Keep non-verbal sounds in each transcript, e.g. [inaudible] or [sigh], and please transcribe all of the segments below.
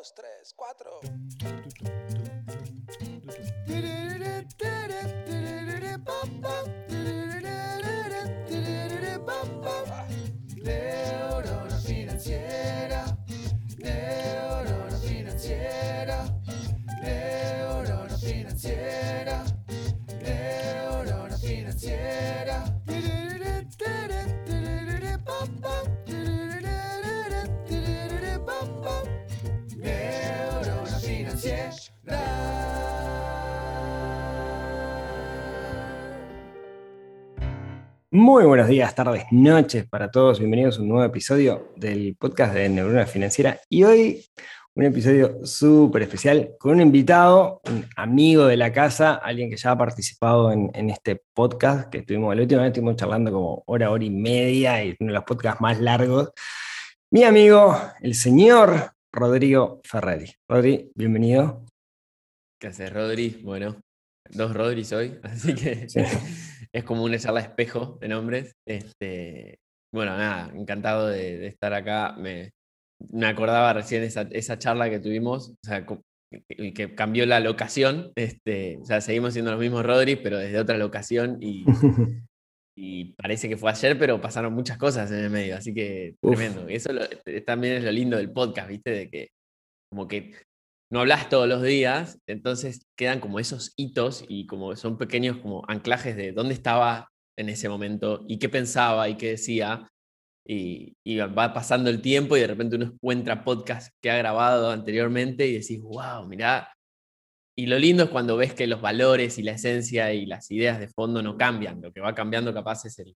dos, tres, cuatro. Muy buenos días, tardes, noches para todos. Bienvenidos a un nuevo episodio del podcast de Neurona Financiera. Y hoy un episodio súper especial con un invitado, un amigo de la casa, alguien que ya ha participado en, en este podcast que estuvimos, la última vez estuvimos charlando como hora, hora y media y uno de los podcasts más largos. Mi amigo, el señor Rodrigo Ferreri. Rodri, bienvenido. ¿Qué haces, Rodri? Bueno, dos Rodris hoy, así que Sí. Es como una charla espejo de nombres. Este, bueno, nada, encantado de, de estar acá. Me, me acordaba recién esa, esa charla que tuvimos, o sea, que, que cambió la locación. Este, o sea, seguimos siendo los mismos Rodri, pero desde otra locación y, [laughs] y parece que fue ayer, pero pasaron muchas cosas en el medio, así que Uf. tremendo. Eso lo- también es lo lindo del podcast, ¿viste? De que como que no hablas todos los días, entonces quedan como esos hitos y como son pequeños como anclajes de dónde estaba en ese momento y qué pensaba y qué decía. Y, va pasando el tiempo y de repente uno encuentra podcast que ha grabado anteriormente y decís, wow, mirá. Y lo lindo es cuando ves que los valores y la esencia y las ideas de fondo no cambian. Lo que va cambiando capaz es el,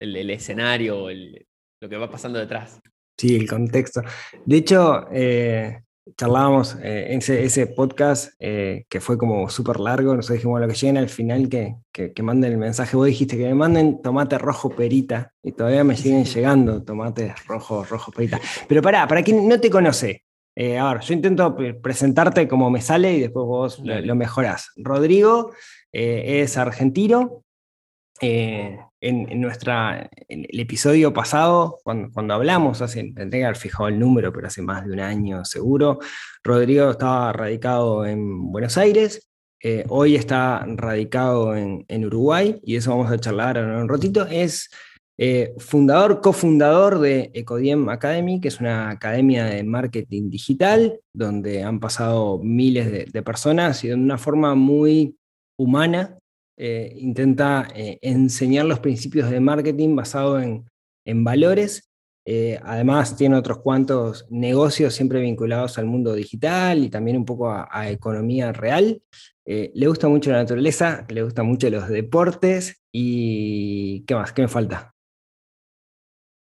el, el escenario, el- lo que va pasando detrás. Sí, el contexto. De hecho, eh, charlábamos eh, en ese, ese podcast eh, que fue como súper largo, nosotros dijimos, bueno, que lleguen al final, que, que, que manden el mensaje. Vos dijiste que me manden tomate rojo perita y todavía me siguen llegando tomates rojos, rojo perita. Pero pará, para quien no te conoce, eh, a ver, yo intento pre- presentarte como me sale y después vos lo, lo mejorás. Rodrigo eh, es argentino, eh, en, en el episodio pasado, cuando, hablamos, hace, tendría que haber fijado el número, pero hace más de un año seguro, Rodrigo estaba radicado en Buenos Aires, eh, hoy está radicado en, Uruguay, y eso vamos a charlar en un ratito, es eh, fundador, cofundador de Ecodiem Academy, que es una academia de marketing digital, donde han pasado miles de, de personas y de una forma muy humana eh, intenta eh, enseñar los principios de marketing basado en, en valores. Eh, además, tiene otros cuantos negocios siempre vinculados al mundo digital y también un poco a, a economía real. Le gusta mucho la naturaleza, le gustan mucho los deportes y ¿qué más? ¿Qué me falta?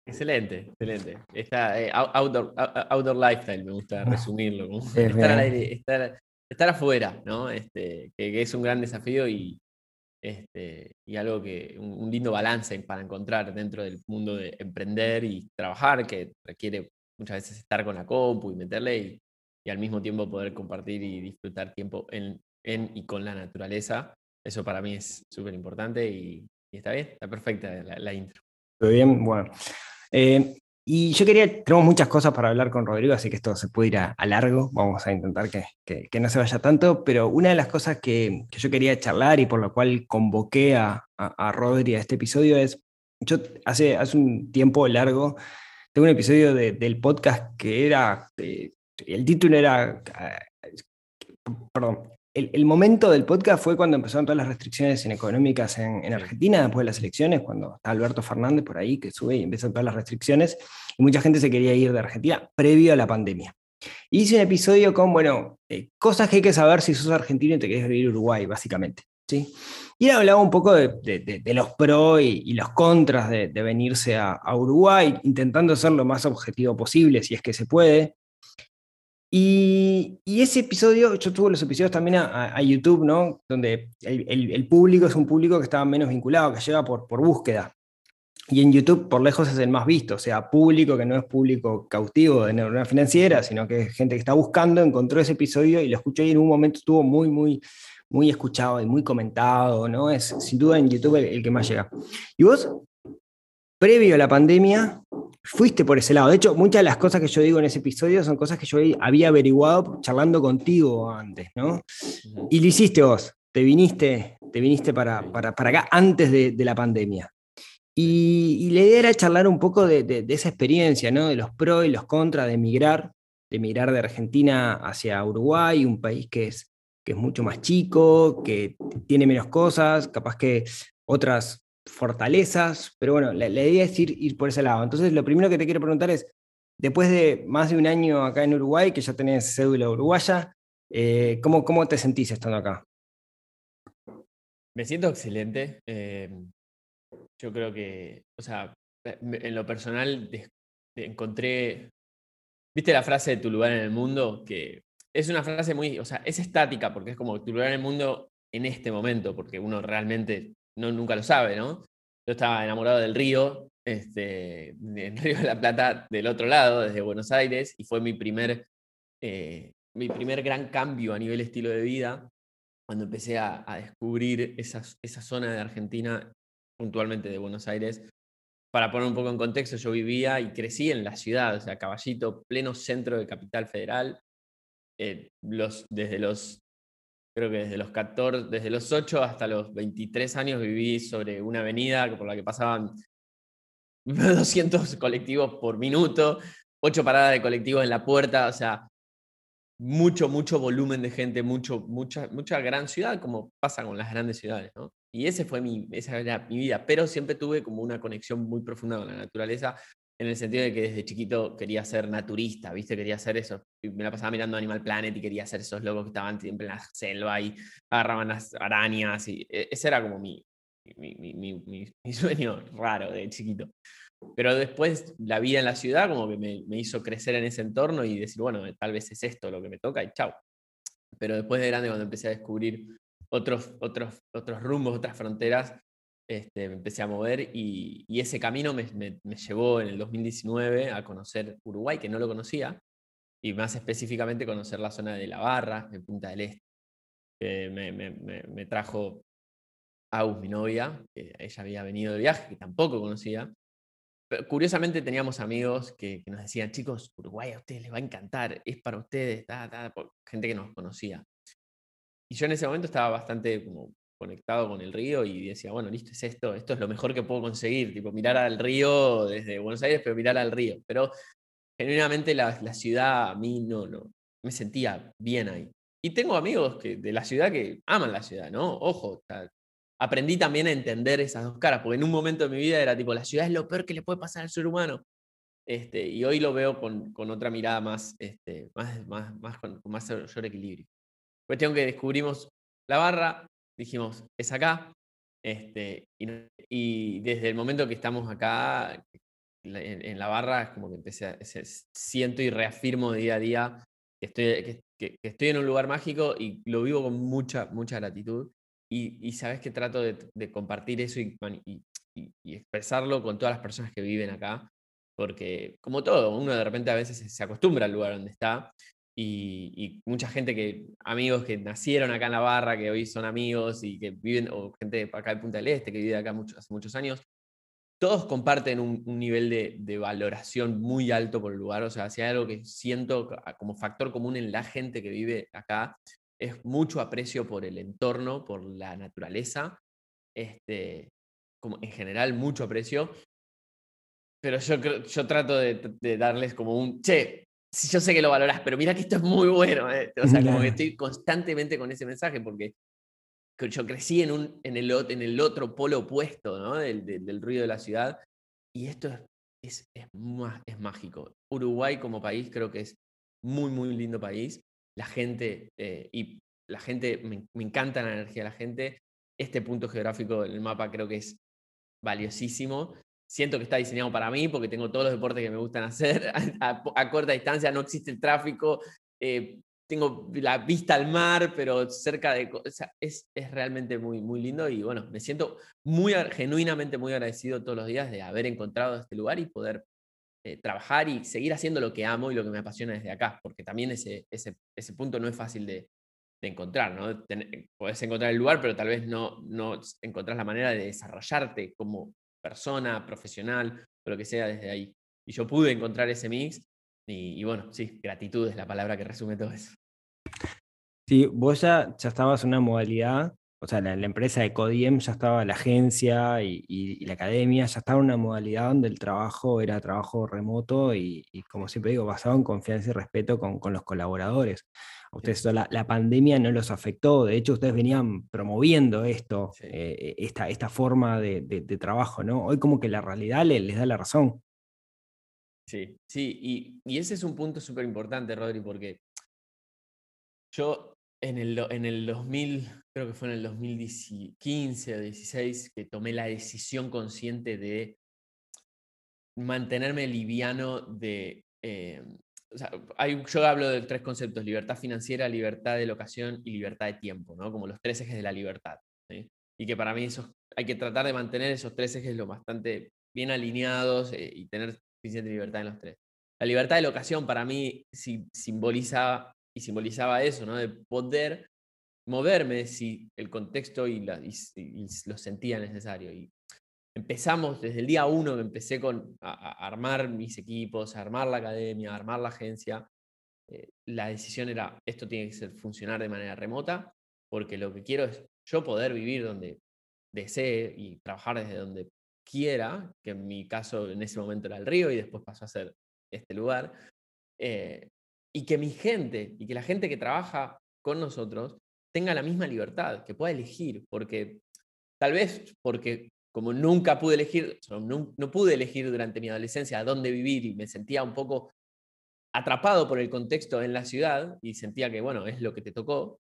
Excelente, excelente. Está, eh, out- outdoor, out- outdoor lifestyle, me gusta resumirlo. como Sí, estar, al aire, estar, estar afuera, ¿no? Este, que, que es un gran desafío y, este, y algo que, un, un lindo balance para encontrar dentro del mundo de emprender y trabajar, que requiere muchas veces estar con la compu y meterle y, y al mismo tiempo poder compartir y disfrutar tiempo en, en y con la naturaleza. Eso para mí es súper importante y, y está bien, está perfecta la, la intro. ¿Todo bien? Bueno. Eh, y yo quería, tenemos muchas cosas para hablar con Rodrigo, así que esto se puede ir a, largo, vamos a intentar que, que- no se vaya tanto, pero una de las cosas que, que yo quería charlar y por lo cual convoqué a, a, a Rodri a este episodio es, yo hace, hace un tiempo largo tengo un episodio de- del podcast que era, eh, el título era, eh, perdón, el, el momento del podcast fue cuando empezaron todas las restricciones en económicas en, en Argentina, después de las elecciones, cuando está Alberto Fernández por ahí, que sube y empiezan todas las restricciones, y mucha gente se quería ir de Argentina previo a la pandemia. Hice un episodio con, bueno, eh, cosas que hay que saber si sos argentino y te querés vivir a Uruguay, básicamente. ¿sí? Y hablaba un poco de, los pros y, y los contras de venirse a, a Uruguay, intentando ser lo más objetivo posible, si es que se puede. Y, ese episodio, yo tuve los episodios también a, YouTube, ¿no? Donde el, público es un público que estaba menos vinculado, que llega por, por búsqueda. Y en YouTube, por lejos, es el más visto, o sea, público que no es público cautivo de neurona financiera, sino que es gente que está buscando, encontró ese episodio y lo escuchó y en un momento estuvo muy, muy, muy escuchado y muy comentado, ¿no? Es sin duda en YouTube el, el que más llega. ¿Y vos previo a la pandemia, fuiste por ese lado. De hecho, muchas de las cosas que yo digo en ese episodio son cosas que yo había averiguado charlando contigo antes, ¿no? Y lo hiciste vos, te viniste, te viniste para, para, acá antes de, la pandemia. Y, la idea era charlar un poco de, esa experiencia, ¿no? De los pros y los contras de emigrar, de emigrar de Argentina hacia Uruguay, un país que es, que es mucho más chico, que tiene menos cosas, capaz que otras fortalezas, pero bueno, la, idea es ir, ir, por ese lado. Entonces, lo primero que te quiero preguntar es, después de más de un año acá en Uruguay, que ya tenés cédula uruguaya, eh, ¿cómo, ¿cómo, te sentís estando acá? Me siento excelente. Eh, yo creo que, o sea, en lo personal encontré, viste la frase de tu lugar en el mundo, que es una frase muy, o sea, es estática porque es como tu lugar en el mundo en este momento, porque uno realmente no, nunca lo sabe, ¿no? Yo estaba enamorado del río, este, del [laughs] Río de la Plata, del otro lado, desde Buenos Aires, y fue mi primer, eh, mi primer gran cambio a nivel estilo de vida, cuando empecé a, descubrir esa, esa zona de Argentina, puntualmente de Buenos Aires. Para poner un poco en contexto, yo vivía y crecí en la ciudad, o sea, Caballito, pleno centro de Capital Federal. Eh, desde los creo que desde los 14, desde los 8 hasta los 23 años viví sobre una avenida por la que pasaban [laughs] 200 colectivos por minuto, 8 paradas de colectivos en la puerta, o sea, mucho, mucho volumen de gente, mucho, mucha, mucha gran ciudad, como pasa con las grandes ciudades, ¿no? Y ese fue mi, esa era mi vida, pero siempre tuve como una conexión muy profunda con la naturaleza, en el sentido de que desde chiquito quería ser naturista, ¿viste? Quería hacer eso. Me la pasaba mirando Animal Planet y quería ser esos locos que estaban siempre en la selva y agarraban las arañas. Y e, ese era como mi, mi, mi, [laughs] mi sueño raro de chiquito. Pero después la vida en la ciudad como que me, me, hizo crecer en ese entorno y decir, bueno, tal vez es esto lo que me toca y chao. Pero después de grande, cuando empecé a descubrir otros, otros, otros rumbos, otras fronteras, este, me empecé a mover y, ese camino me, llevó en el 2019 a conocer Uruguay, que no lo conocía, y más específicamente conocer la zona de La Barra, de Punta del Este. me, trajo Agus, mi novia, que ella había venido de viaje, que tampoco conocía. Pero curiosamente teníamos amigos que, nos decían, chicos, Uruguay a ustedes les va a encantar, es para ustedes, gente que nos conocía. Y yo en ese momento estaba bastante como conectado con el río y decía, bueno, listo, es esto, esto es lo mejor que puedo conseguir, tipo mirar al río desde Buenos Aires, pero mirar al río. Pero genuinamente la, la ciudad a mí no, no, me sentía bien ahí. Y tengo amigos que, de la ciudad que aman la ciudad, ¿no? Ojo, aprendí también a entender esas dos caras, porque en un momento de mi vida era tipo, la ciudad es lo peor que le puede pasar al ser humano. Este, y hoy lo veo con, con otra mirada más, este, más, más, más con, con más mayor equilibrio. Cuestión que descubrimos la barra, dijimos, es acá. Este, y, desde el momento que estamos acá, en, la barra, es como que empecé a, siento y reafirmo día a día que estoy, que, estoy en un lugar mágico y lo vivo con mucha, mucha gratitud. Y, sabes que trato de, compartir eso y, y, expresarlo con todas las personas que viven acá, porque como todo, uno de repente a veces se acostumbra al lugar donde está y, mucha gente que, amigos que nacieron acá en la barra, que hoy son amigos y que viven, o gente acá de Punta del Este, que vive acá hace muchos años, todos comparten un, nivel de, valoración muy alto por el lugar. O sea, si hay algo que siento como factor común en la gente que vive acá, es mucho aprecio por el entorno, por la naturaleza, este, como en general mucho aprecio. Pero yo, yo trato de, de darles como un, che, yo sé que lo valoras, pero mira que esto es muy bueno. Eh". O sea, como que estoy constantemente con ese mensaje porque yo crecí en, un, en, el, en el otro polo opuesto ¿no? del, del, ruido de la ciudad y esto es, es, es, es, mágico. Uruguay como país creo que es muy, muy lindo país. La gente, eh, y la gente, me, me encanta la energía de la gente. Este punto geográfico del mapa creo que es valiosísimo siento que está diseñado para mí porque tengo todos los deportes que me gustan hacer [laughs] a, corta distancia, no existe el tráfico, eh, tengo la vista al mar, pero cerca de... O sea, es, es, realmente muy, muy lindo y bueno, me siento muy, genuinamente muy agradecido todos los días de haber encontrado este lugar y poder eh, trabajar y seguir haciendo lo que amo y lo que me apasiona desde acá, porque también ese, ese, ese punto no es fácil de, de encontrar, ¿no? puedes encontrar el lugar, pero tal vez no, no encontrás la manera de desarrollarte como, persona, profesional, lo que sea desde ahí. Y yo pude encontrar ese mix y, bueno, sí, gratitud es la palabra que resume todo eso. Sí, vos ya, ya estabas en una modalidad, o sea, la, la empresa de Codiem ya estaba, la agencia y, y- y la academia ya estaba en una modalidad donde el trabajo era trabajo remoto y, como siempre digo, basado en confianza y respeto con los colaboradores. A ustedes la, la pandemia no los afectó, de hecho ustedes venían promoviendo esto, Sí. eh, esta, esta forma de, de- de trabajo, ¿no? Hoy como que la realidad le- les da la razón. Sí, sí, y, y ese es un punto súper importante, Rodri, porque yo en el, en el 2000, creo que fue en el 2015 o 16, que tomé la decisión consciente de mantenerme liviano de... eh, hay, yo hablo de tres conceptos, libertad financiera, libertad de locación y libertad de tiempo, ¿no? Como los tres ejes de la libertad. Y que para mí esos, hay que tratar de mantener esos tres ejes lo bastante bien alineados eh, y tener suficiente libertad en los tres. La libertad de locación para mí si- simboliza y simbolizaba eso, ¿no? De poder moverme si el contexto y, lo sentía necesario. Empezamos desde el día uno empecé con a, a armar mis equipos, a armar la academia, a armar la agencia. eh, la decisión era, esto tiene que ser, funcionar de manera remota, porque lo que quiero es yo poder vivir donde desee y trabajar desde donde quiera, que en mi caso en ese momento era el río y después pasó a ser este lugar, eh, y que mi gente y que la gente que trabaja con nosotros tenga la misma libertad, que pueda elegir, porque tal vez porque como nunca pude elegir, no, no pude elegir durante mi adolescencia a dónde vivir y me sentía un poco atrapado por el contexto en la ciudad y sentía que, bueno, es lo que te tocó,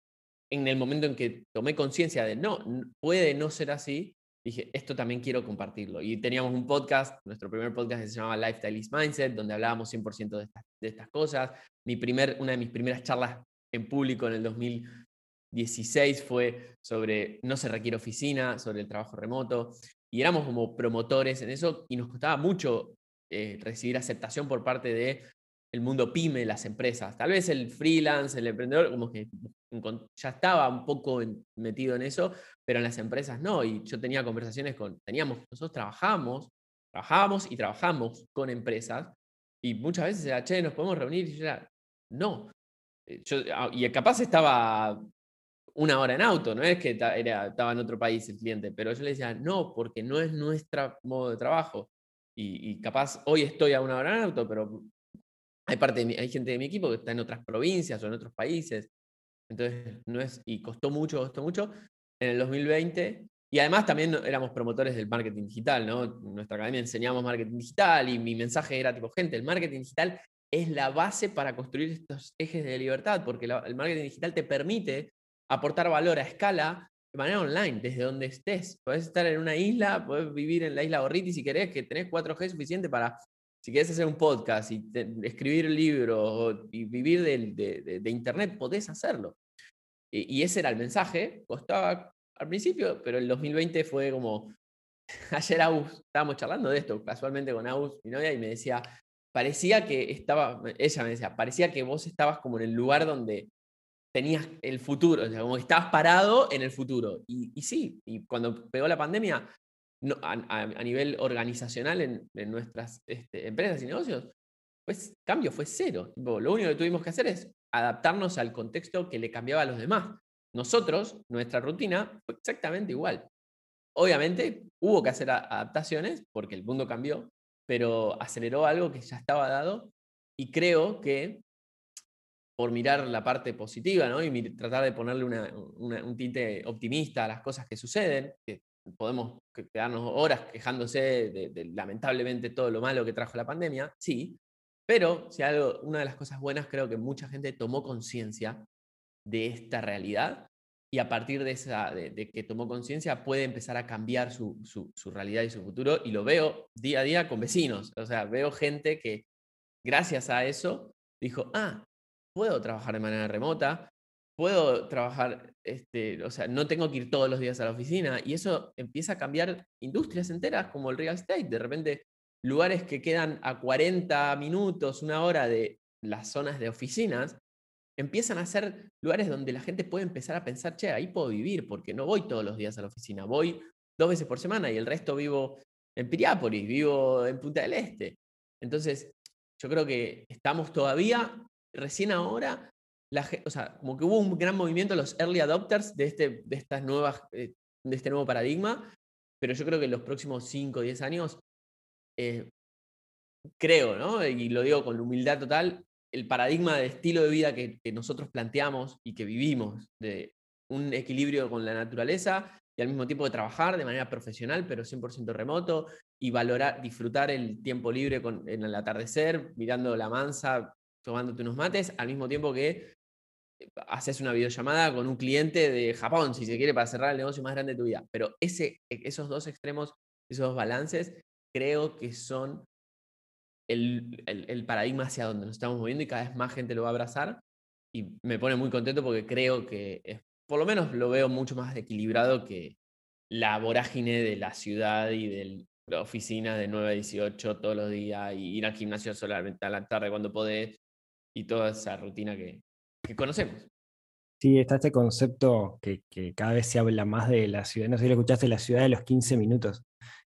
en el momento en que tomé conciencia de, no, puede no ser así, dije, esto también quiero compartirlo. Y teníamos un podcast, nuestro primer podcast se llamaba Lifestyle is Mindset, donde hablábamos 100% de estas, de estas cosas. Mi primer, una de mis primeras charlas en público en el 2016 fue sobre no se requiere oficina, sobre el trabajo remoto. Y éramos como promotores en eso y nos costaba mucho eh, recibir aceptación por parte de el mundo pyme, las empresas. Tal vez el freelance, el emprendedor, como que ya estaba un poco metido en eso, pero en las empresas no. Y yo tenía conversaciones con, teníamos, nosotros trabajamos, trabajábamos y trabajamos con empresas. Y muchas veces era, che, nos podemos reunir. Y yo era, no. Eh, Yo, ah, y capaz estaba una hora en auto, no es que era, estaba en otro país el cliente, pero yo le decía, no, porque no es nuestro modo de trabajo. Y, y capaz hoy estoy a una hora en auto, pero hay, parte de mi- hay gente de mi equipo que está en otras provincias o en otros países. Entonces, no es, y costó mucho, costó mucho. En el 2020, y además también éramos promotores del marketing digital, ¿no? En nuestra academia enseñamos marketing digital y mi mensaje era tipo, gente, el marketing digital es la base para construir estos ejes de libertad, porque la- el marketing digital te permite aportar valor a escala de manera online, desde donde estés. Podés estar en una isla, podés vivir en la isla Gorriti si querés, que tenés 4G suficiente para, si querés hacer un podcast y te- escribir libros y vivir del- de, de- de internet, podés hacerlo. Y, y ese era el mensaje, costaba al principio, pero el 2020 fue como, [laughs] ayer Agus, estábamos charlando de esto casualmente con Agus, mi novia, y me decía, parecía que estaba, ella me decía, parecía que vos estabas como en el lugar donde tenías el futuro, o sea, como que estabas parado en el futuro. Y, sí, y cuando pegó la pandemia, a, nivel organizacional en, nuestras este, empresas y negocios, pues cambio fue cero. Lo único que tuvimos que hacer es adaptarnos al contexto que le cambiaba a los demás. Nosotros, nuestra rutina fue exactamente igual. Obviamente hubo que hacer adaptaciones porque el mundo cambió, pero aceleró algo que ya estaba dado y creo que por mirar la parte positiva ¿no? y tratar de ponerle una- una- un tinte optimista a las cosas que suceden, que podemos que- quedarnos horas quejándose de, de lamentablemente todo lo malo que trajo la pandemia, sí, pero si algo, una de las cosas buenas creo que mucha gente tomó conciencia de esta realidad y a partir de, esa, de, de que tomó conciencia puede empezar a cambiar su, su- su realidad y su futuro y lo veo día a día con vecinos, o sea, veo gente que gracias a eso dijo, ah, puedo trabajar de manera remota, puedo trabajar, este, o sea, no tengo que ir todos los días a la oficina y eso empieza a cambiar industrias enteras como el real estate, de repente lugares que quedan a 40 minutos, una hora de las zonas de oficinas, empiezan a ser lugares donde la gente puede empezar a pensar, che, ahí puedo vivir, porque no voy todos los días a la oficina, voy dos veces por semana y el resto vivo en Piriápolis, vivo en Punta del Este. Entonces, yo creo que estamos todavía, recién ahora, o sea, como que hubo un gran movimiento, los early adopters de, este, de, estas nuevas, eh, de este nuevo paradigma, pero yo creo que en los próximos 5 o 10 años, eh, creo, ¿no? Y lo digo con humildad total, el paradigma de estilo de vida que, nosotros planteamos y que vivimos, de un equilibrio con la naturaleza y al mismo tiempo de trabajar de manera profesional, pero 100% remoto, y valorar, disfrutar el tiempo libre con, en el atardecer, mirando la mansa, tomándote unos mates, al mismo tiempo que eh, haces una videollamada con un cliente de Japón, si se quiere, para cerrar el negocio más grande de tu vida. Pero ese, e, esos dos extremos, esos dos balances, creo que son el, el, paradigma hacia donde nos estamos moviendo y cada vez más gente lo va a abrazar. Y me pone muy contento porque creo que, es, por lo menos lo veo mucho más equilibrado que la vorágine de la ciudad y de la oficina de 9 a 18 todos los días y ir al gimnasio solamente a la tarde cuando podés y toda esa rutina que, que conocemos. Sí, está este concepto que, que, cada vez se habla más de la ciudad, no sé si lo escuchaste, la ciudad de los 15 minutos,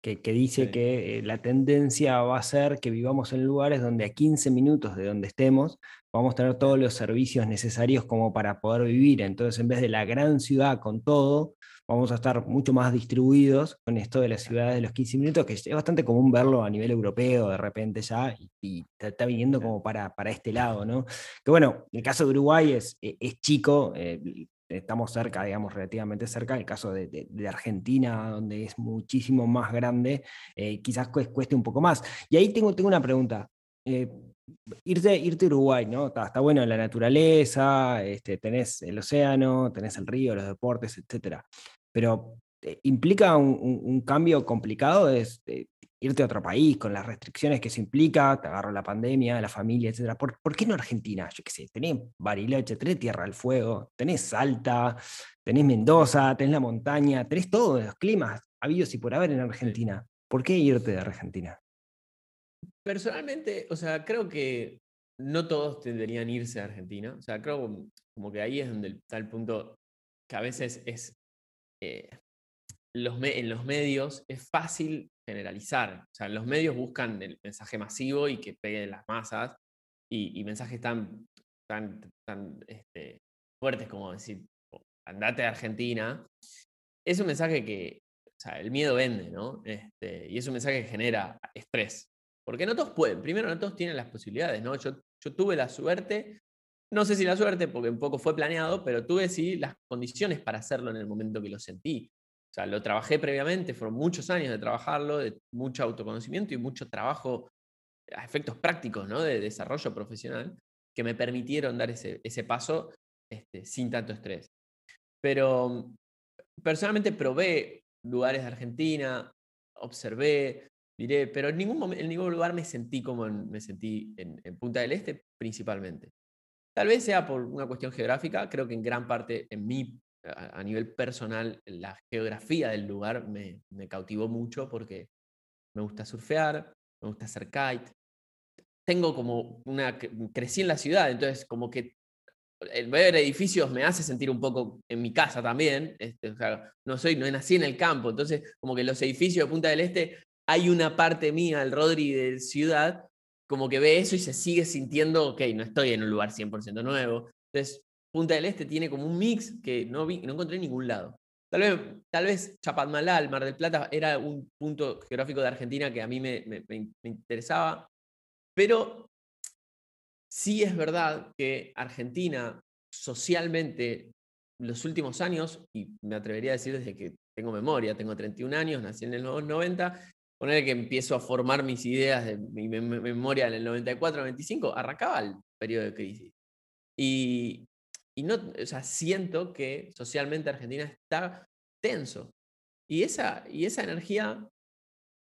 que, que dice que eh, la tendencia va a ser que vivamos en lugares donde a 15 minutos de donde estemos vamos a tener todos los servicios necesarios como para poder vivir. Entonces, en vez de la gran ciudad con todo, vamos a estar mucho más distribuidos con esto de las ciudades de los 15 minutos, que es bastante común verlo a nivel europeo de repente ya, y, está viniendo como para, para este lado, ¿no? Que bueno, el caso de Uruguay es, e, es chico, eh, estamos cerca, digamos, relativamente cerca. El caso de, Argentina, donde es muchísimo más grande, eh, quizás cueste un poco más. Y ahí tengo, tengo una pregunta. Eh, irte, irte a Uruguay, ¿no? Está, está, bueno la naturaleza, este, tenés el océano, tenés el río, los deportes, etcétera. Pero eh, implica un, cambio complicado es eh, irte a otro país con las restricciones que eso implica, te agarro la pandemia, la familia, etcétera. ¿Por, qué no Argentina? Yo qué sé, tenés Bariloche, tenés Tierra del Fuego, tenés Salta, tenés Mendoza, tenés la montaña, tenés todos los climas habidos y por haber en Argentina. ¿Por qué irte de Argentina? Personalmente, o sea, creo que no todos deberían irse a Argentina. O sea, creo como que ahí es donde está el punto que a veces es, eh, los en los medios es fácil generalizar. O sea, los medios buscan el mensaje masivo y que pegue las masas y, mensajes tan, tan, tan este, fuertes como decir, andate a Argentina. Es un mensaje que, o sea, el miedo vende, ¿no? Este, y es un mensaje que genera estrés. Porque no todos pueden, primero no todos tienen las posibilidades, ¿no? Yo, yo tuve la suerte, no sé si la suerte, porque un poco fue planeado, pero tuve sí las condiciones para hacerlo en el momento que lo sentí. O sea, lo trabajé previamente, fueron muchos años de trabajarlo, de mucho autoconocimiento y mucho trabajo a efectos prácticos, ¿no? De desarrollo profesional, que me permitieron dar ese, ese paso este, sin tanto estrés. Pero personalmente probé lugares de Argentina, observé, diré, pero en ningún, en ningún lugar me sentí como me sentí en, Punta del Este principalmente. Tal vez sea por una cuestión geográfica, creo que en gran parte en mi, a, nivel personal, la geografía del lugar me, me, cautivó mucho porque me gusta surfear, me gusta hacer kite. Tengo como una, crecí en la ciudad, entonces como que el ver edificios me hace sentir un poco en mi casa también. Este, no soy, no nací en el campo, entonces como que los edificios de Punta del Este hay una parte mía, el Rodri de ciudad, como que ve eso y se sigue sintiendo, ok, no estoy en un lugar 100% nuevo. Entonces, Punta del Este tiene como un mix que no, vi, no encontré en ningún lado. Tal vez, tal vez Chapadmalal, Mar del Plata, era un punto geográfico de Argentina que a mí me, interesaba, pero sí es verdad que Argentina socialmente los últimos años, y me atrevería a decir desde que tengo memoria, tengo 31 años, nací en los 90, poner que empiezo a formar mis ideas de mi memoria en el 94-95, arrancaba el periodo de crisis. Y, y no, o sea, siento que socialmente Argentina está tenso. Y esa, y esa energía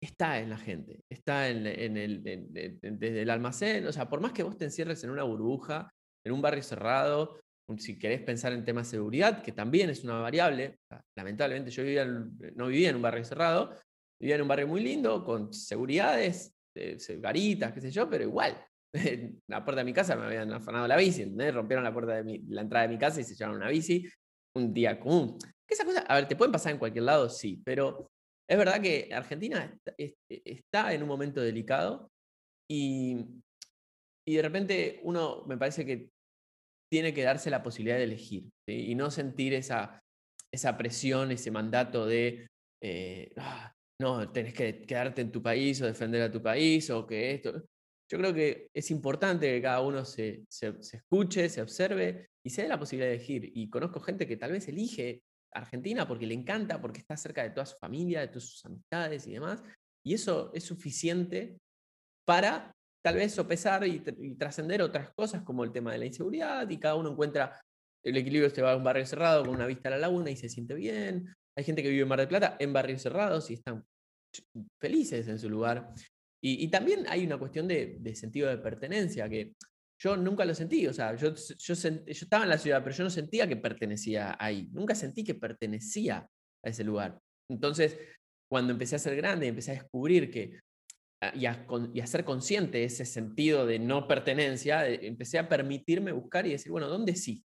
está en la gente, está en, en el, desde el almacén. O sea, por más que vos te encierres en una burbuja, en un barrio cerrado, si querés pensar en temas de seguridad, que también es una variable, lamentablemente yo vivía no vivía en un barrio cerrado, Vivía en un barrio muy lindo, con seguridades, garitas, qué sé yo, pero igual. La puerta de mi casa me habían afanado la bici, Rompieron la puerta de la entrada de mi casa y se llevaron una bici. Un día común. esa cosa, a ver, ¿te pueden pasar en cualquier lado? Sí, pero es verdad que Argentina está en un momento delicado y, y de repente uno me parece que tiene que darse la posibilidad de elegir y no sentir esa, esa presión, ese mandato de, eh, ah, no, tenés que quedarte en tu país o defender a tu país o que esto. Yo creo que es importante que cada uno se, se, escuche, se observe y se dé la posibilidad de elegir. Y conozco gente que tal vez elige Argentina porque le encanta, porque está cerca de toda su familia, de todas sus amistades y demás. Y eso es suficiente para tal vez sopesar y, trascender otras cosas como el tema de la inseguridad y cada uno encuentra el equilibrio, este va a un barrio cerrado con una vista a la laguna y se siente bien. Hay gente que vive en Mar del Plata en barrios cerrados y están felices en su lugar. Y, también hay una cuestión de, sentido de pertenencia que yo nunca lo sentí. O sea, yo, yo, estaba en la ciudad, pero yo no sentía que pertenecía ahí. Nunca sentí que pertenecía a ese lugar. Entonces, cuando empecé a ser grande y empecé a descubrir que y a, ser consciente de ese sentido de no pertenencia, empecé a permitirme buscar y decir, bueno, ¿dónde sí?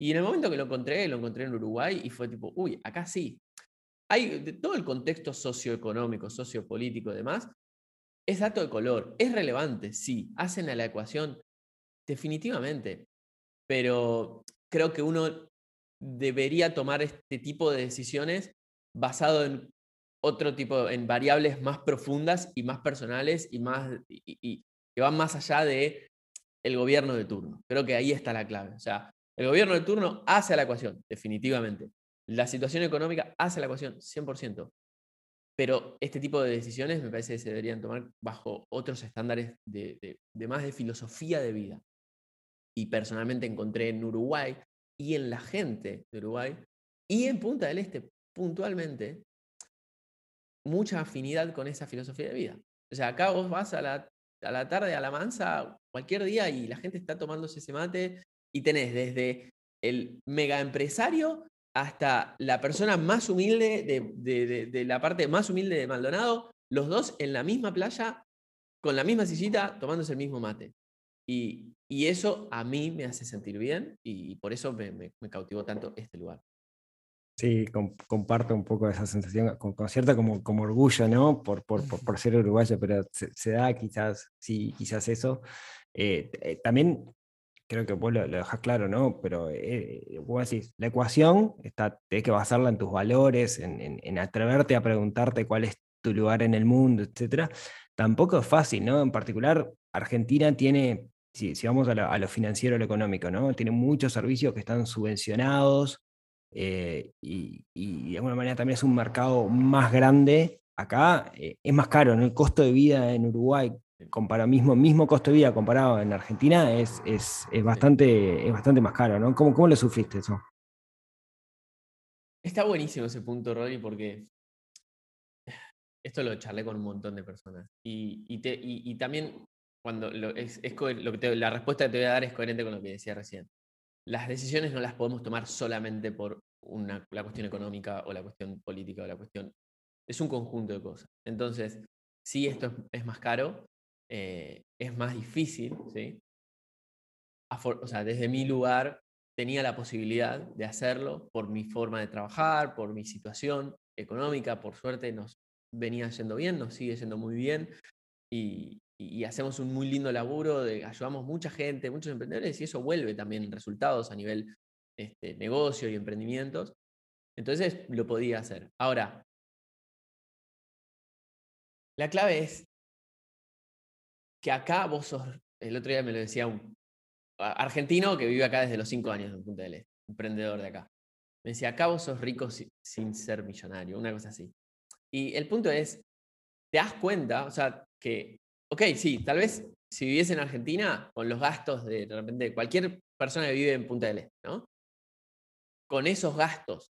Y en el momento que lo encontré, lo encontré en Uruguay y fue tipo, uy, acá sí. Hay de todo el contexto socioeconómico, sociopolítico y demás, es dato de color, es relevante, sí, hacen a la ecuación, definitivamente, pero creo que uno debería tomar este tipo de decisiones basado en otro tipo, en variables más profundas y más personales y, más, y, que van más allá de el gobierno de turno. Creo que ahí está la clave. O sea, el gobierno de turno hace la ecuación, definitivamente. La situación económica hace la ecuación, 100%. Pero este tipo de decisiones me parece que se deberían tomar bajo otros estándares de, de más de filosofía de vida. Y personalmente encontré en Uruguay y en la gente de Uruguay y en Punta del Este puntualmente mucha afinidad con esa filosofía de vida. O sea, acá vos vas a la, a la tarde, a la mansa, cualquier día y la gente está tomándose ese mate y tenés desde el mega empresario hasta la persona más humilde de, de, la parte más humilde de Maldonado, los dos en la misma playa, con la misma sillita, tomándose el mismo mate. Y, y eso a mí me hace sentir bien y por eso me, me, me cautivó tanto este lugar. Sí, comparto un poco esa sensación, con, cierto como, como orgullo, ¿no? Por, por, por, ser uruguayo, pero se, da quizás, sí, quizás eso. Eh, eh, también creo que vos lo, lo dejás claro, ¿no? Pero eh, vos decís, la ecuación está, tenés que basarla en tus valores, en, en, atreverte a preguntarte cuál es tu lugar en el mundo, etc. Tampoco es fácil, ¿no? En particular, Argentina tiene, si, si vamos a lo, a lo financiero, a lo económico, ¿no? Tiene muchos servicios que están subvencionados eh, y, de alguna manera también es un mercado más grande. Acá eh, es más caro, ¿no? el costo de vida en Uruguay, comparado, mismo, mismo costo de vida comparado en Argentina, es, es, es bastante, es bastante más caro. ¿no? ¿Cómo, ¿Cómo lo sufriste eso? Está buenísimo ese punto, Rodri, porque esto lo charlé con un montón de personas. Y, y, te, y, también cuando es, lo que la respuesta que te voy a dar es coherente con lo que decía recién las decisiones no las podemos tomar solamente por una, la cuestión económica o la cuestión política o la cuestión... Es un conjunto de cosas. Entonces, si esto es, más caro, eh, es más difícil, ¿sí? o sea, desde mi lugar tenía la posibilidad de hacerlo por mi forma de trabajar, por mi situación económica, por suerte nos venía yendo bien, nos sigue yendo muy bien y, hacemos un muy lindo laburo, de, ayudamos mucha gente, muchos emprendedores y eso vuelve también en resultados a nivel este, negocio y emprendimientos. Entonces lo podía hacer. Ahora, la clave es que acá vos sos, el otro día me lo decía un argentino que vive acá desde los cinco años en Punta del Este, emprendedor de acá. Me decía, acá vos sos rico sin ser millonario, una cosa así. Y el punto es, te das cuenta, o sea, que ok, sí, tal vez si viviese en Argentina, con los gastos de, de repente cualquier persona que vive en Punta del Este, ¿no? Con esos gastos,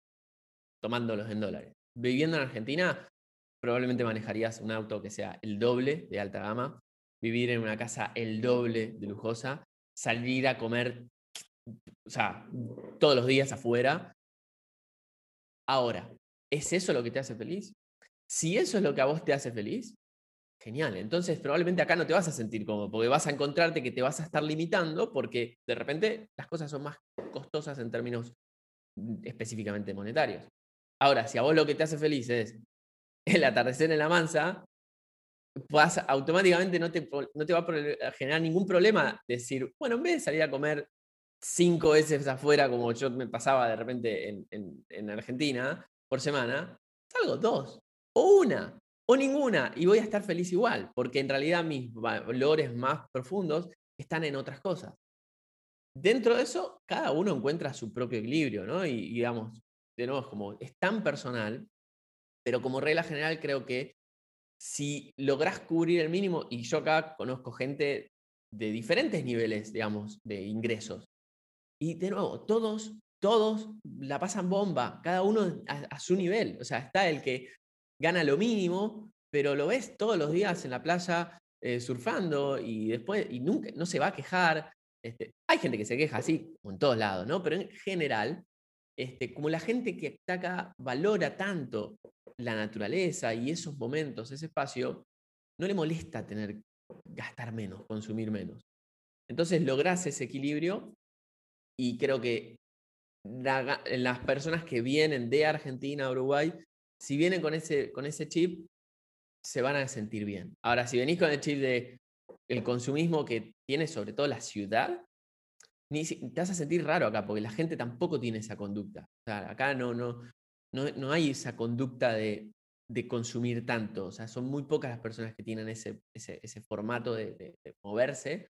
tomándolos en dólares, viviendo en Argentina, probablemente manejarías un auto que sea el doble de alta gama, vivir en una casa el doble de lujosa, salir a comer, o sea, todos los días afuera. Ahora, ¿es eso lo que te hace feliz? Si eso es lo que a vos te hace feliz, Genial. Entonces, probablemente acá no te vas a sentir cómodo, porque vas a encontrarte que te vas a estar limitando, porque de repente las cosas son más costosas en términos mm, específicamente monetarios. Ahora, si a vos lo que te hace feliz es el atardecer en la mansa, vas, automáticamente no te, no te va a generar ningún problema decir, bueno, en vez de salir a comer cinco veces afuera, como yo me pasaba de repente en, en Argentina por semana, salgo dos, o una, o ninguna, y voy a estar feliz igual, porque en realidad mis valores más profundos están en otras cosas. Dentro de eso, cada uno encuentra su propio equilibrio, ¿no? Y, digamos, de nuevo, es como, es tan personal, pero como regla general creo que si logras cubrir el mínimo, y yo acá conozco gente de diferentes niveles, digamos, de ingresos, y de nuevo, todos, todos la pasan bomba, cada uno a, su nivel. O sea, está el que gana lo mínimo, pero lo ves todos los días en la playa eh, surfando y después, y nunca, no se va a quejar. Este, hay gente que se queja así, en todos lados, ¿no? Pero en general, este, como la gente que está acá valora tanto la naturaleza y esos momentos, ese espacio, no le molesta tener, gastar menos, consumir menos. Entonces logras ese equilibrio y creo que las personas que vienen de Argentina a Uruguay, si vienen con ese, con ese chip, se van a sentir bien. Ahora, si venís con el chip de el consumismo que tiene sobre todo la ciudad, ni, te vas a sentir raro acá, porque la gente tampoco tiene esa conducta. acá no, no, no, hay esa conducta de, consumir tanto. O sea, son muy pocas las personas que tienen ese, ese, formato de, moverse.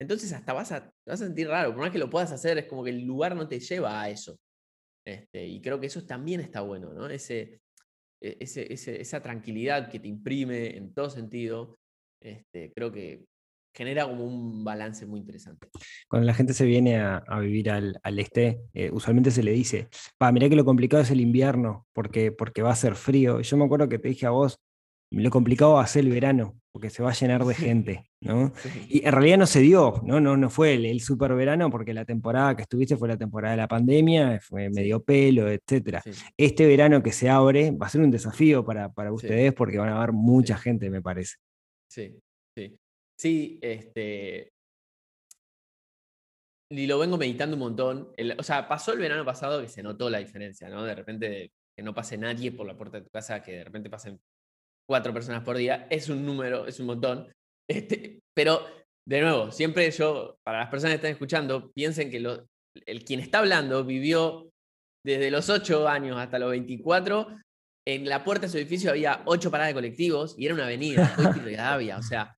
Entonces hasta vas a, vas a sentir raro. Por más que lo puedas hacer, es como que el lugar no te lleva a eso. Este, y creo que eso también está bueno, ¿no? Ese, e, esa tranquilidad que te imprime en todo sentido, este, creo que genera como un balance muy interesante. Cuando la gente se viene a, vivir al, este, eh, usualmente se le dice, pa, mirá que lo complicado es el invierno, porque, porque va a ser frío. Yo me acuerdo que te dije a vos, lo complicado va a ser el verano, porque se va a llenar de gente, ¿no? Y en realidad no se dio, ¿no? No, no fue el, super verano, porque la temporada que estuviste fue la temporada de la pandemia, fue medio pelo, etc. Este verano que se abre va a ser un desafío para, para ustedes, porque van a haber mucha gente, me parece. Sí, sí. Este. Y lo vengo meditando un montón. o sea, pasó el verano pasado que se notó la diferencia, ¿no? De repente que no pase nadie por la puerta de tu casa, que de repente pasen cuatro personas por día, es un número, es un montón. [laughs] Este, pero, de nuevo, siempre yo, para las personas que están escuchando, piensen que el quien está hablando vivió desde los 8 años hasta los 24. En la puerta de su edificio había ocho paradas de colectivos y era una avenida, [laughs] o sea,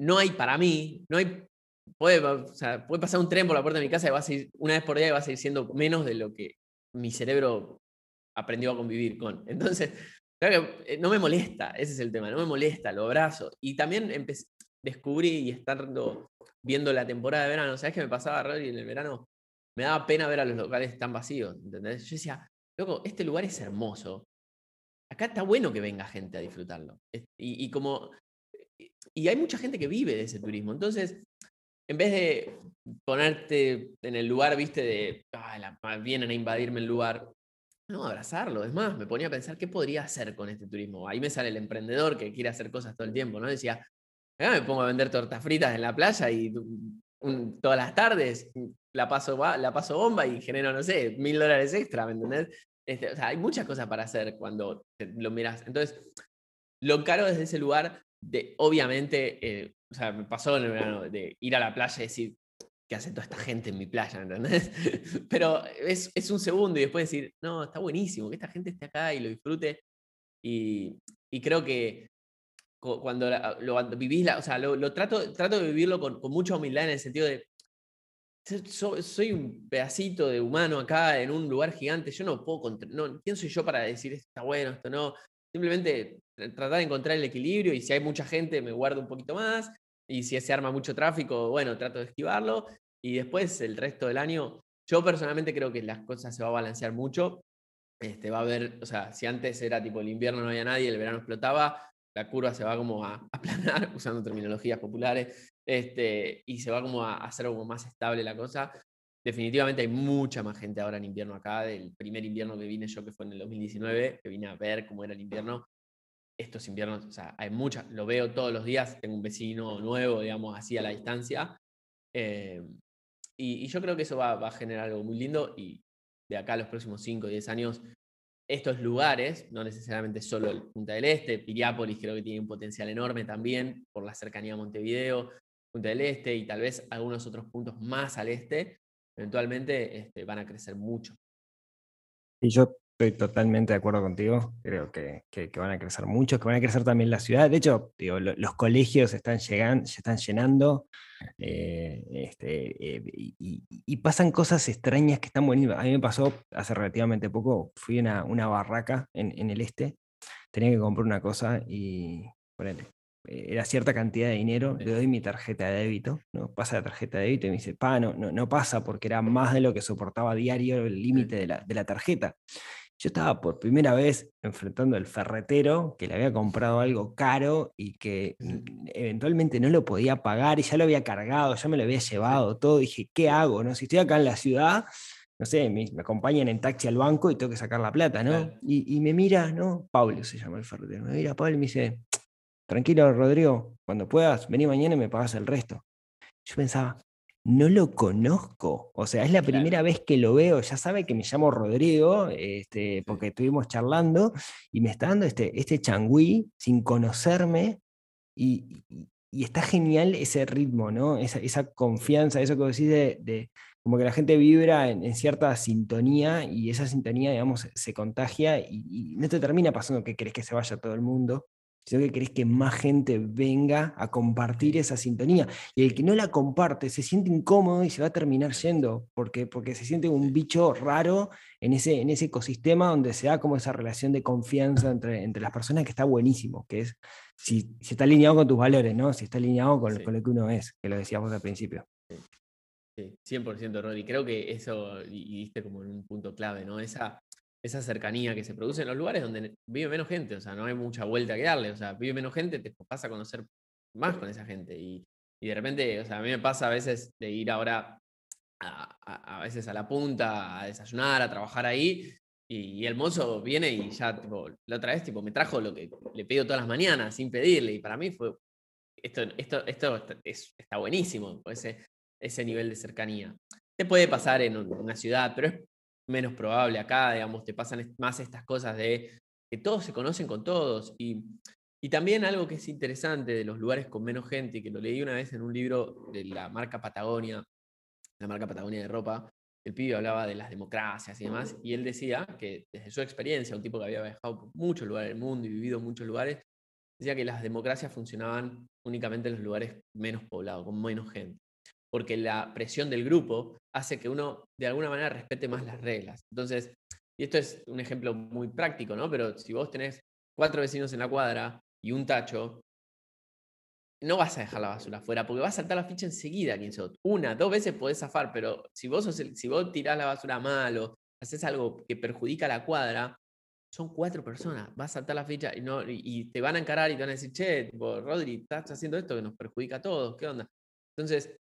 no hay para mí, no hay, puede, pasar un tren por la puerta de mi casa y va a ser una vez por día y va a seguir siendo menos de lo que mi cerebro aprendió a convivir con. [laughs] Entonces, eh, no me molesta, ese es el tema, no me molesta, lo abrazo. Y también empecé, descubrí y estando viendo la temporada de verano, ¿sabes qué me pasaba, Rory, en el verano? Me daba pena ver a los locales tan vacíos, ¿entendés? Yo decía, loco, este lugar es hermoso. Acá está bueno que venga gente a disfrutarlo. Y, como... Y hay mucha gente que vive de ese turismo. Entonces, en vez de ponerte en el lugar, viste, de, ah, vienen a invadirme el lugar, no, abrazarlo. Es más, me ponía a pensar qué podría hacer con este turismo. Ahí me sale el emprendedor que quiere hacer cosas todo el tiempo, ¿no? Decía, me pongo a vender tortas fritas en la playa y todas las tardes la paso, la paso bomba y genero, no sé, mil dólares extra, ¿me? Este, o sea, hay muchas cosas para hacer cuando lo miras. Entonces, lo caro desde ese lugar obviamente, eh, o sea, me pasó en el verano de ir a la playa y decir, ¿qué hace toda esta gente en mi playa? ¿entendés? [laughs] Pero es, es, un segundo y después decir, no, está buenísimo, que esta gente esté acá y lo disfrute. Y, y creo que cuando lo, vivís, o sea, lo, trato, trato de vivirlo con, con, mucha humildad en el sentido de, soy un pedacito de humano acá en un lugar gigante, yo no puedo, no, ¿quién soy yo para decir esto está bueno, esto no? Simplemente tratar de encontrar el equilibrio y si hay mucha gente me guardo un poquito más y si se arma mucho tráfico, bueno, trato de esquivarlo. Y después el resto del año, yo personalmente creo que las cosas se va a balancear mucho. Este, va a haber, o sea, si antes era tipo el invierno no había nadie, el verano explotaba, la curva se va como a [laughs] aplanar, usando terminologías populares, este, y se va como a hacer como más estable la cosa. Definitivamente hay mucha más gente ahora en invierno acá, del primer invierno que vine yo, que fue en el 2019, que vine a ver cómo era el invierno estos inviernos, o sea, hay muchas, lo veo todos los días, tengo un vecino nuevo, digamos, así a la distancia. Eh, y, yo creo que eso va, a generar algo muy lindo y de acá a los próximos 5 o 10 años estos lugares, no necesariamente solo el Punta del Este, Piriápolis creo que tiene un potencial enorme también por la cercanía a Montevideo, Punta del Este y tal vez algunos otros puntos más al este, eventualmente este, van a crecer mucho. Y yo estoy totalmente de acuerdo contigo. Creo que, que- que van a crecer mucho, que van a crecer también las ciudades. De hecho, digo, lo- los colegios están llegando, se están llenando. eh, este, eh, y, pasan cosas extrañas que están buenísimas. A mí me pasó hace relativamente poco, fui a una, una barraca en, en el este, tenía que comprar una cosa y ponele, eh, era cierta cantidad de dinero, le doy mi tarjeta de débito, ¿no? pasa la tarjeta de débito y me dice, pa, no, no, no pasa porque era más de lo que soportaba diario el límite de la, de la tarjeta. Yo estaba por primera vez enfrentando al ferretero que le había comprado algo caro y que eventualmente no lo podía pagar y ya lo había cargado, ya me lo había llevado todo. Dije, ¿qué hago? No? Si estoy acá en la ciudad, no sé, me, me acompañan en taxi al banco y tengo que sacar la plata, ¿no? Claro. Y, y me mira, ¿no? Pablo se llama el ferretero. Me mira Pablo y me dice, tranquilo, Rodrigo, cuando puedas, vení mañana y me pagas el resto. Yo pensaba, no lo conozco. O sea, es la Claro. primera vez que lo veo. Ya sabe que me llamo Rodrigo, este, porque estuvimos charlando y me está dando este, este changüí sin conocerme. Y, y- y está genial ese ritmo, ¿no? Esa, esa confianza, eso que decís de, de como que la gente vibra en, en cierta sintonía y esa sintonía, digamos, se, se contagia y, y no te termina pasando que querés que se vaya todo el mundo, sino que querés que más gente venga a compartir esa sintonía. Y el que no la comparte se siente incómodo y se va a terminar yendo, porque, porque se siente un bicho raro en ese, en ese ecosistema donde se da como esa relación de confianza entre, entre las personas que está buenísimo, que es si, si está alineado con tus valores, ¿no? Si está alineado con, Sí. con lo que uno es, que lo decíamos al principio. Sí, 100% Rodri. Creo que eso, y, como en un punto clave, ¿no? Esa, esa cercanía que se produce en los lugares donde vive menos gente, o sea, no hay mucha vuelta que darle, o sea, vive menos gente, te pasa a conocer más con esa gente. Y, y de repente, o sea, a mí me pasa a veces de ir ahora a, a- veces a la punta a desayunar, a trabajar ahí, y, el mozo viene y ya, tipo, la otra vez, tipo, me trajo lo que le pido todas las mañanas sin pedirle, y para mí fue, esto, esto, esto es- está buenísimo, ese, ese nivel de cercanía. Te puede pasar en un- una ciudad, pero es menos probable acá, digamos, te pasan más estas cosas de que todos se conocen con todos. Y, y también algo que es interesante de los lugares con menos gente, que lo leí una vez en un libro de la marca Patagonia, la marca Patagonia de ropa, el pibe hablaba de las democracias y demás, y él decía que desde su experiencia, un tipo que había viajado por muchos lugares del mundo y vivido en muchos lugares, decía que las democracias funcionaban únicamente en los lugares menos poblados, con menos gente. Porque la presión del grupo hace que uno de alguna manera respete más las reglas. Entonces, y esto es un ejemplo muy práctico, ¿no? Pero si vos tenés cuatro vecinos en la cuadra y un tacho, no vas a dejar la basura afuera, porque va a saltar la ficha enseguida quién sos. Una, dos veces podés zafar, pero si vos, sos si vos tirás la basura mal o haces algo que perjudica a la cuadra, son cuatro personas, va a saltar la ficha y, no, y, te van a encarar y te van a decir, che, tipo, Rodri, estás haciendo esto que nos perjudica a todos, ¿qué onda? Entonces,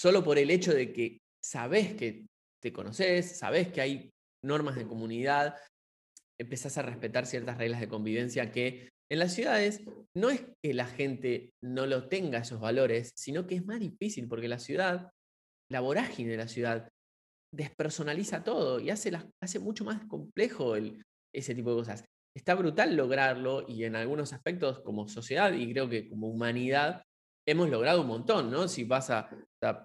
solo por el hecho de que sabés que te conoces, sabés que hay normas de comunidad, empezás a respetar ciertas reglas de convivencia que en las ciudades no es que la gente no lo tenga esos valores, sino que es más difícil porque la ciudad, la vorágine de la ciudad, despersonaliza todo y hace, las, hace mucho más complejo el, ese tipo de cosas. Está brutal lograrlo y en algunos aspectos como sociedad y creo que como humanidad hemos logrado un montón, ¿no? Si vas a, a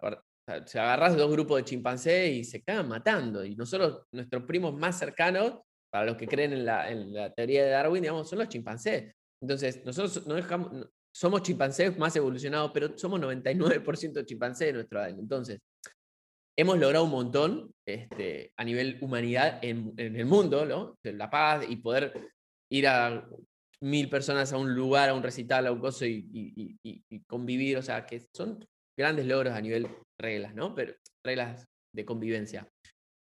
si agarras dos grupos de chimpancés y se cagan matando y nosotros, nuestros primos más cercanos, para los que creen en la, teoría de Darwin, digamos, son los chimpancés. Entonces, nosotros no dejamos, somos chimpancés más evolucionados, pero somos 99% chimpancés de nuestro ADN. Entonces, hemos logrado un montón este, a nivel humanidad en, en el mundo, ¿no? La paz y poder ir a mil personas a un lugar, a un recital, a un coso y, y- y- convivir, o sea, que son grandes logros a nivel reglas, ¿no? Pero reglas de convivencia.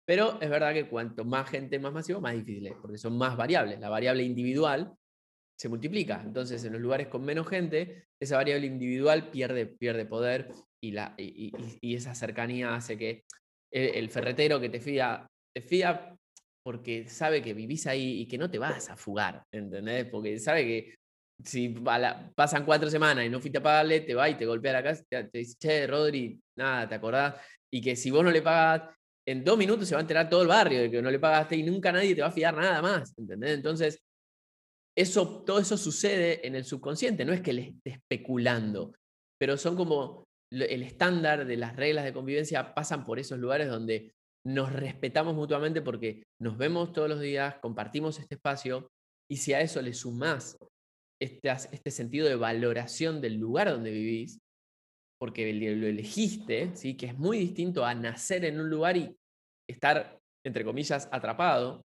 Pero es verdad que cuanto más gente, más masivo, más difícil es, porque son más variables. La variable individual se multiplica. Entonces, en los lugares con menos gente, esa variable individual pierde, pierde poder y, la, y, esa cercanía hace que el, el ferretero que te fía, te fía porque sabe que vivís ahí y que no te vas a fugar, ¿entendés? Porque sabe que si la- pasan cuatro semanas y no fuiste a pagarle, te va y te golpea la casa, te, te dice, che, Rodri, nada, ¿te acordás? Y que si vos no le pagás, en dos minutos se va a enterar todo el barrio de que no le pagaste y nunca nadie te va a fiar nada más, ¿entendés? Entonces, eso, todo eso sucede en el subconsciente, no es que le esté especulando, pero son como el estándar de las reglas de convivencia pasan por esos lugares donde nos respetamos mutuamente porque nos vemos todos los días, compartimos este espacio y si a eso le sumás este, este sentido de valoración del lugar donde vivís, porque lo elegiste, ¿sí? que es muy distinto a nacer en un lugar y estar, entre comillas, atrapado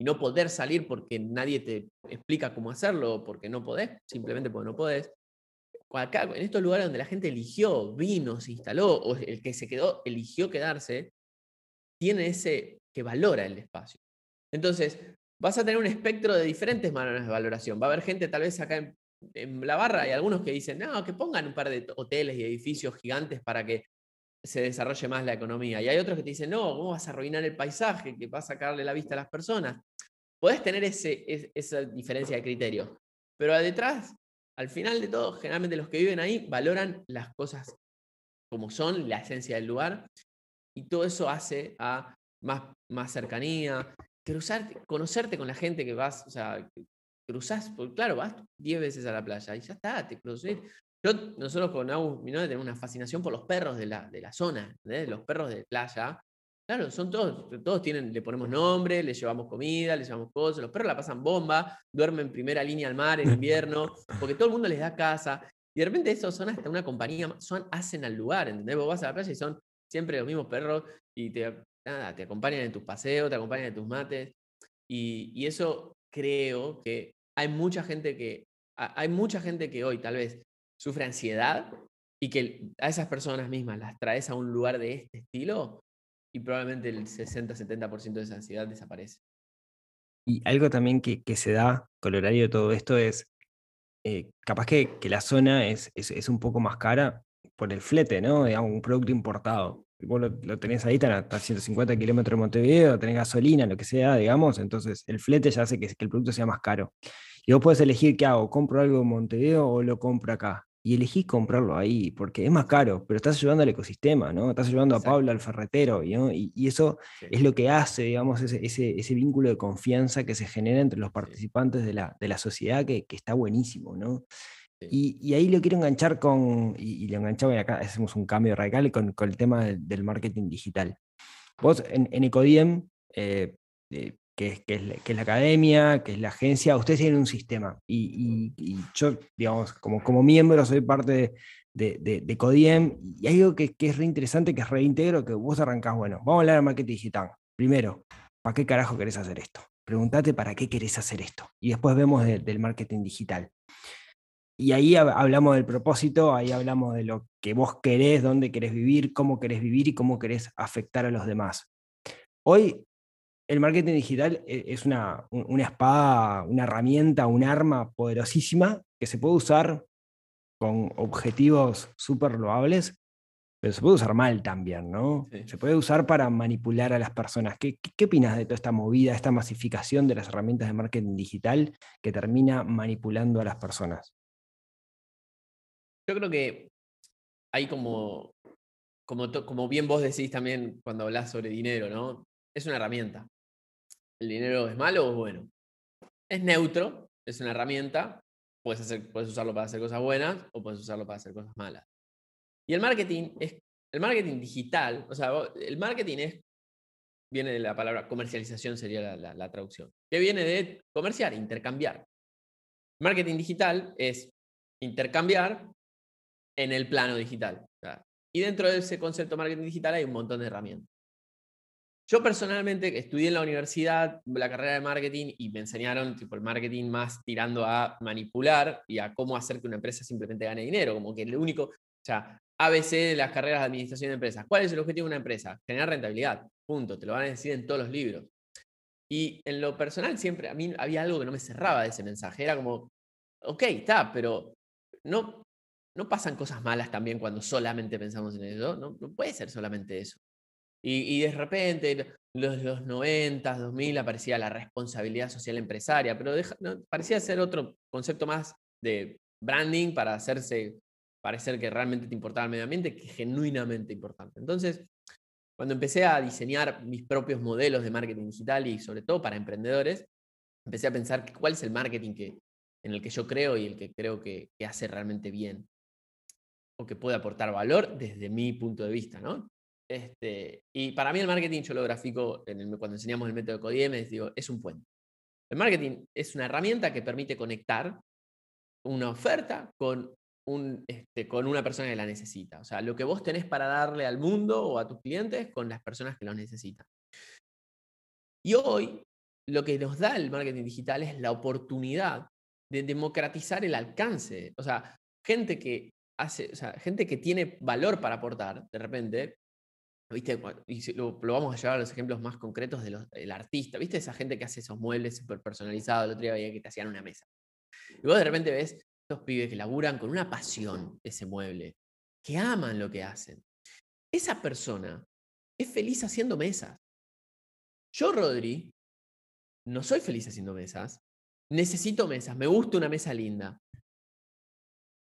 y no poder salir porque nadie te explica cómo hacerlo, porque no podés, simplemente porque no podés. Acá, en estos lugares donde la gente eligió, vino, se instaló, o el que se quedó eligió quedarse, tiene ese que valora el espacio. Entonces, vas a tener un espectro de diferentes maneras de valoración. Va a haber gente tal vez acá en la barra hay algunos que dicen, no, que pongan un par de hoteles y edificios gigantes para que se desarrolle más la economía. Y hay otros que te dicen, no, ¿cómo vas a arruinar el paisaje? Que vas a sacarle la vista a las personas. Podés tener ese, esa diferencia de criterio. Pero detrás, al final de todo, generalmente los que viven ahí valoran las cosas como son, la esencia del lugar. Y todo eso hace a más, más cercanía, conocerte con la gente que vas, o sea, cruzás, porque claro, vas 10 veces a la playa y ya está, te cruzás. Yo, nosotros con Agus, mi novia, tenemos una fascinación por los perros de la, de la zona, los perros de playa. Claro, son todos, todos tienen, le ponemos nombre, le llevamos comida, le llevamos cosas, los perros la pasan bomba, duermen en primera línea al mar en invierno, [laughs] porque todo el mundo les da casa. Y de repente esas son hasta una compañía, son, hacen al lugar, ¿entendés? Vos vas a la playa y son siempre los mismos perros y te, nada, te acompañan en tus paseos, te acompañan en tus mates. Y, y eso creo que hay mucha gente que, hay mucha gente que hoy tal vez sufre ansiedad y que a esas personas mismas las traes a un lugar de este estilo y probablemente el 60-70% de esa ansiedad desaparece. Y algo también que, se da, colorario de todo esto, es eh, capaz que, la zona es, es, un poco más cara por el flete, ¿no? Digamos, un producto importado. Vos lo, tenés ahí, está a 150 kilómetros de Montevideo, tenés gasolina, lo que sea, digamos, entonces el flete ya hace que, que el producto sea más caro. Y vos puedes elegir qué hago, compro algo en Montevideo o lo compro acá. Y elegís comprarlo ahí, porque es más caro, pero estás ayudando al ecosistema, ¿no? Estás ayudando a Pablo, al ferretero, y, eso es lo que hace, digamos, ese, ese, vínculo de confianza que se genera entre los participantes de la, de la sociedad que, que, está buenísimo, ¿no? Y, ahí lo quiero enganchar con, y, lo enganchamos y acá hacemos un cambio radical con, con el tema del, marketing digital. Vos en, Ecodiem, eh, eh, que es, es, la, academia, que es la agencia, ustedes tienen un sistema. Y, yo, digamos, como, como miembro soy parte de, de, Codiem y hay algo que, es re interesante, que es reintegro, que vos arrancás, bueno, vamos a hablar de marketing digital. Primero, ¿para qué carajo querés hacer esto? Pregúntate para qué querés hacer esto. Y después vemos del marketing digital. Y ahí hablamos del propósito, ahí hablamos de lo que vos querés, dónde querés vivir, cómo querés vivir y cómo querés afectar a los demás. Hoy el marketing digital e, es una, espada, una herramienta, un arma poderosísima que se puede usar con objetivos súper loables, pero se puede usar mal también, ¿no? Se puede usar para manipular a las personas. ¿Qué, qué, opinas de toda esta movida, esta masificación de las herramientas de marketing digital que termina manipulando a las personas? Yo creo que hay como, como, como bien vos decís también cuando hablas sobre dinero, ¿no? Es una herramienta. ¿El dinero es malo o es bueno? Es neutro, es una herramienta, puedes, hacer, puedes usarlo para hacer cosas buenas o puedes usarlo para hacer cosas malas. Y el marketing es, el marketing digital, o sea, el marketing es, viene de la palabra comercialización, sería la, traducción, que viene de comerciar, intercambiar. Marketing digital es intercambiar en el plano digital. y dentro de ese concepto de marketing digital hay un montón de herramientas. Yo personalmente estudié en la universidad la carrera de marketing y me enseñaron tipo, el marketing más tirando a manipular y a cómo hacer que una empresa simplemente gane dinero. Como que el único, o sea, ABC de las carreras de administración de empresas. ¿Cuál es el objetivo de una empresa? Generar rentabilidad. Punto. Te lo van a decir en todos los libros. Y en lo personal siempre a mí había algo que no me cerraba de ese mensaje. Era como, ok, está, pero no, no pasan cosas malas también cuando solamente pensamos en eso. No, no puede ser solamente eso. Y, de repente, los, los 90, 2000, aparecía la responsabilidad social empresaria, pero parecía ser otro concepto más de branding para hacerse parecer que realmente te importaba el medio ambiente que genuinamente importante. Entonces, cuando empecé a diseñar mis propios modelos de marketing digital y sobre todo para emprendedores, empecé a pensar cuál es el marketing que, en el que yo creo y el que creo que hace realmente bien o que puede aportar valor desde mi punto de vista, ¿no? Este, y para mí el marketing, yo lo grafico en el- cuando enseñamos el método Codiemes, digo, es un puente. El marketing es una herramienta que permite conectar una oferta con, un, este, con una persona que la necesita. O sea, lo que vos tenés para darle al mundo o a tus clientes con las personas que lo necesitan. Y hoy, lo que nos da el marketing digital es la oportunidad de democratizar el alcance. O sea, gente que hace, gente que tiene valor para aportar, de repente, ¿viste? Y lo, lo vamos a llevar a los ejemplos más concretos del artista, ¿viste? Esa gente que hace esos muebles súper personalizados, el otro día veía que te hacían una mesa. Y vos de repente ves estos pibes que laburan con una pasión ese mueble, que aman lo que hacen. Esa persona es feliz haciendo mesas. Yo, Rodri, no soy feliz haciendo mesas. Necesito mesas. Me gusta una mesa linda.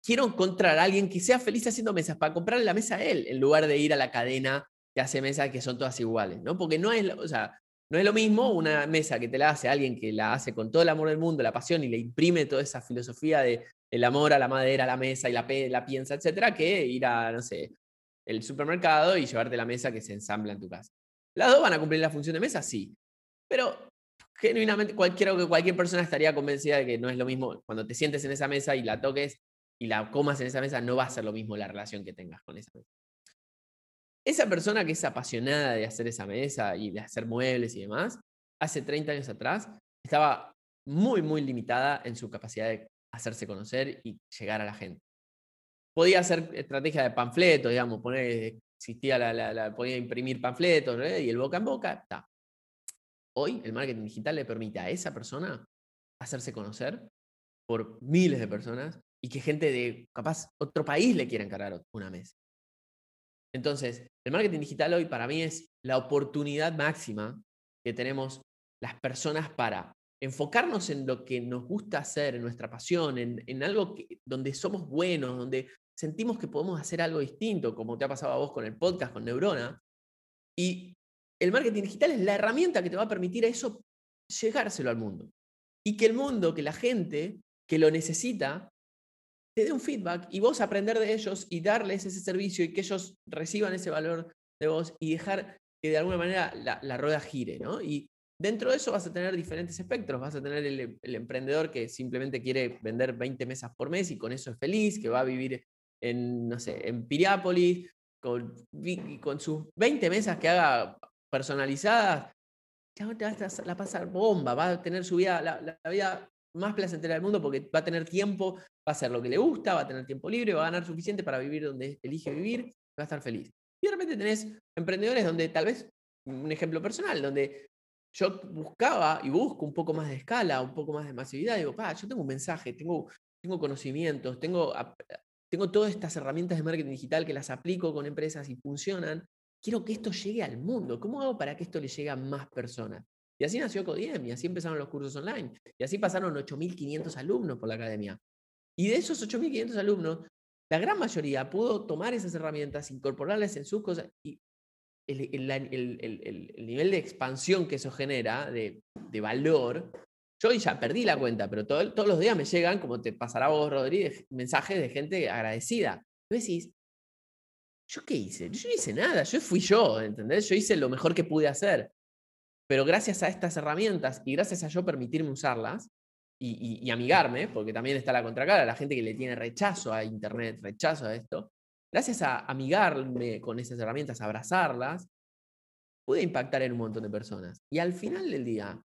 Quiero encontrar a alguien que sea feliz haciendo mesas para comprarle la mesa a él, en lugar de ir a la cadena que hace mesas que son todas iguales, ¿no? Porque no es, o sea, no es lo mismo una mesa que te la hace alguien que la hace con todo el amor del mundo, la pasión y le imprime toda esa filosofía de el amor a la madera, a la mesa y la, la piensa, etcétera, que ir a, no sé, el supermercado y llevarte la mesa que se ensambla en tu casa. ¿Las dos van a cumplir la función de mesa? Sí. Pero genuinamente cualquier, que cualquier persona estaría convencida de que no es lo mismo cuando te sientes en esa mesa y la toques y la comas en esa mesa, no va a ser lo mismo la relación que tengas con esa mesa. Esa persona que es apasionada de hacer esa mesa y de hacer muebles y demás, hace 30 años atrás estaba muy, muy limitada en su capacidad de hacerse conocer y llegar a la gente. Podía hacer estrategia de panfleto, digamos, poner, existía la, la- la- podía imprimir panfletos y el boca en boca, está. Hoy el marketing digital le permite a esa persona hacerse conocer por miles de personas y que gente de capaz otro país le quiera encargar una mesa. Entonces, el marketing digital hoy para mí es la oportunidad máxima que tenemos las personas para enfocarnos en lo que nos gusta hacer, en nuestra pasión, en, en algo que- donde somos buenos, donde sentimos que podemos hacer algo distinto, como te ha pasado a vos con el podcast, con Neurona. Y el marketing digital es la herramienta que te va a permitir a eso llegárselo al mundo. Y que el mundo, que la gente que lo necesita, te dé un feedback y vos aprender de ellos y darles ese servicio y que ellos reciban ese valor de vos y dejar que de alguna manera la, la rueda gire, ¿no? Y dentro de eso vas a tener diferentes espectros. Vas a tener el, emprendedor que simplemente quiere vender 20 mesas por mes y con eso es feliz, que va a vivir en, no sé, en Piriápolis, con, con sus 20 mesas que haga personalizadas, ya te va a la pasar bomba, va a tener su vida, la, la- la vida más placentera del mundo porque va a tener tiempo, va a hacer lo que le gusta, va a tener tiempo libre, va a ganar suficiente para vivir donde elige vivir, va a estar feliz. Y de repente tenés emprendedores donde tal vez, un ejemplo personal, donde yo buscaba y busco un poco más de escala, un poco más de masividad, digo, pa, yo tengo un mensaje, tengo, tengo conocimientos, tengo, tengo todas estas herramientas de marketing digital que las aplico con empresas y funcionan. Quiero que esto llegue al mundo. ¿Cómo hago para que esto le llegue a más personas? Y así nació Codiem, y así empezaron los cursos online. Y así pasaron 8.500 alumnos por la academia. Y de esos 8.500 alumnos, la gran mayoría pudo tomar esas herramientas, incorporarlas en sus cosas y el, el- el- el- el- el nivel de expansión que eso genera, de, valor, yo ya perdí la cuenta, pero todo- todos los días me llegan, como te pasará vos, Rodríguez, mensajes de gente agradecida. Vos decís, ¿yo qué hice? Yo no hice nada, yo fui yo, ¿entendés? Yo hice lo mejor que pude hacer. Pero gracias a estas herramientas y gracias a yo permitirme usarlas y, amigarme, porque también está la contracara, la gente que le tiene rechazo a Internet, rechazo a esto, gracias a amigarme con esas herramientas, abrazarlas, pude impactar en un montón de personas. Y al final del día,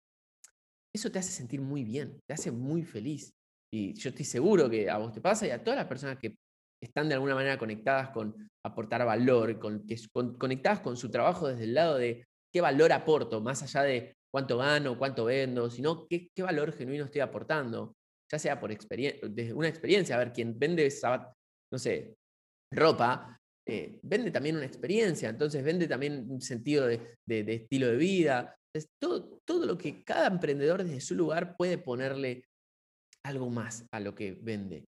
eso te hace sentir muy bien, te hace muy feliz. Y yo estoy seguro que a vos te pasa y a todas las personas que están de alguna manera conectadas con aportar valor, con, que, con- conectadas con su trabajo desde el lado de qué valor aporto, más allá de cuánto gano, cuánto vendo, sino qué, qué valor genuino estoy aportando, ya sea por experien- desde una experiencia, a ver, quien vende, sabat- no sé, ropa, eh, vende también una experiencia, entonces vende también un sentido de, de- estilo de vida. Es todo, todo lo que cada emprendedor desde su lugar puede ponerle algo más a lo que vende.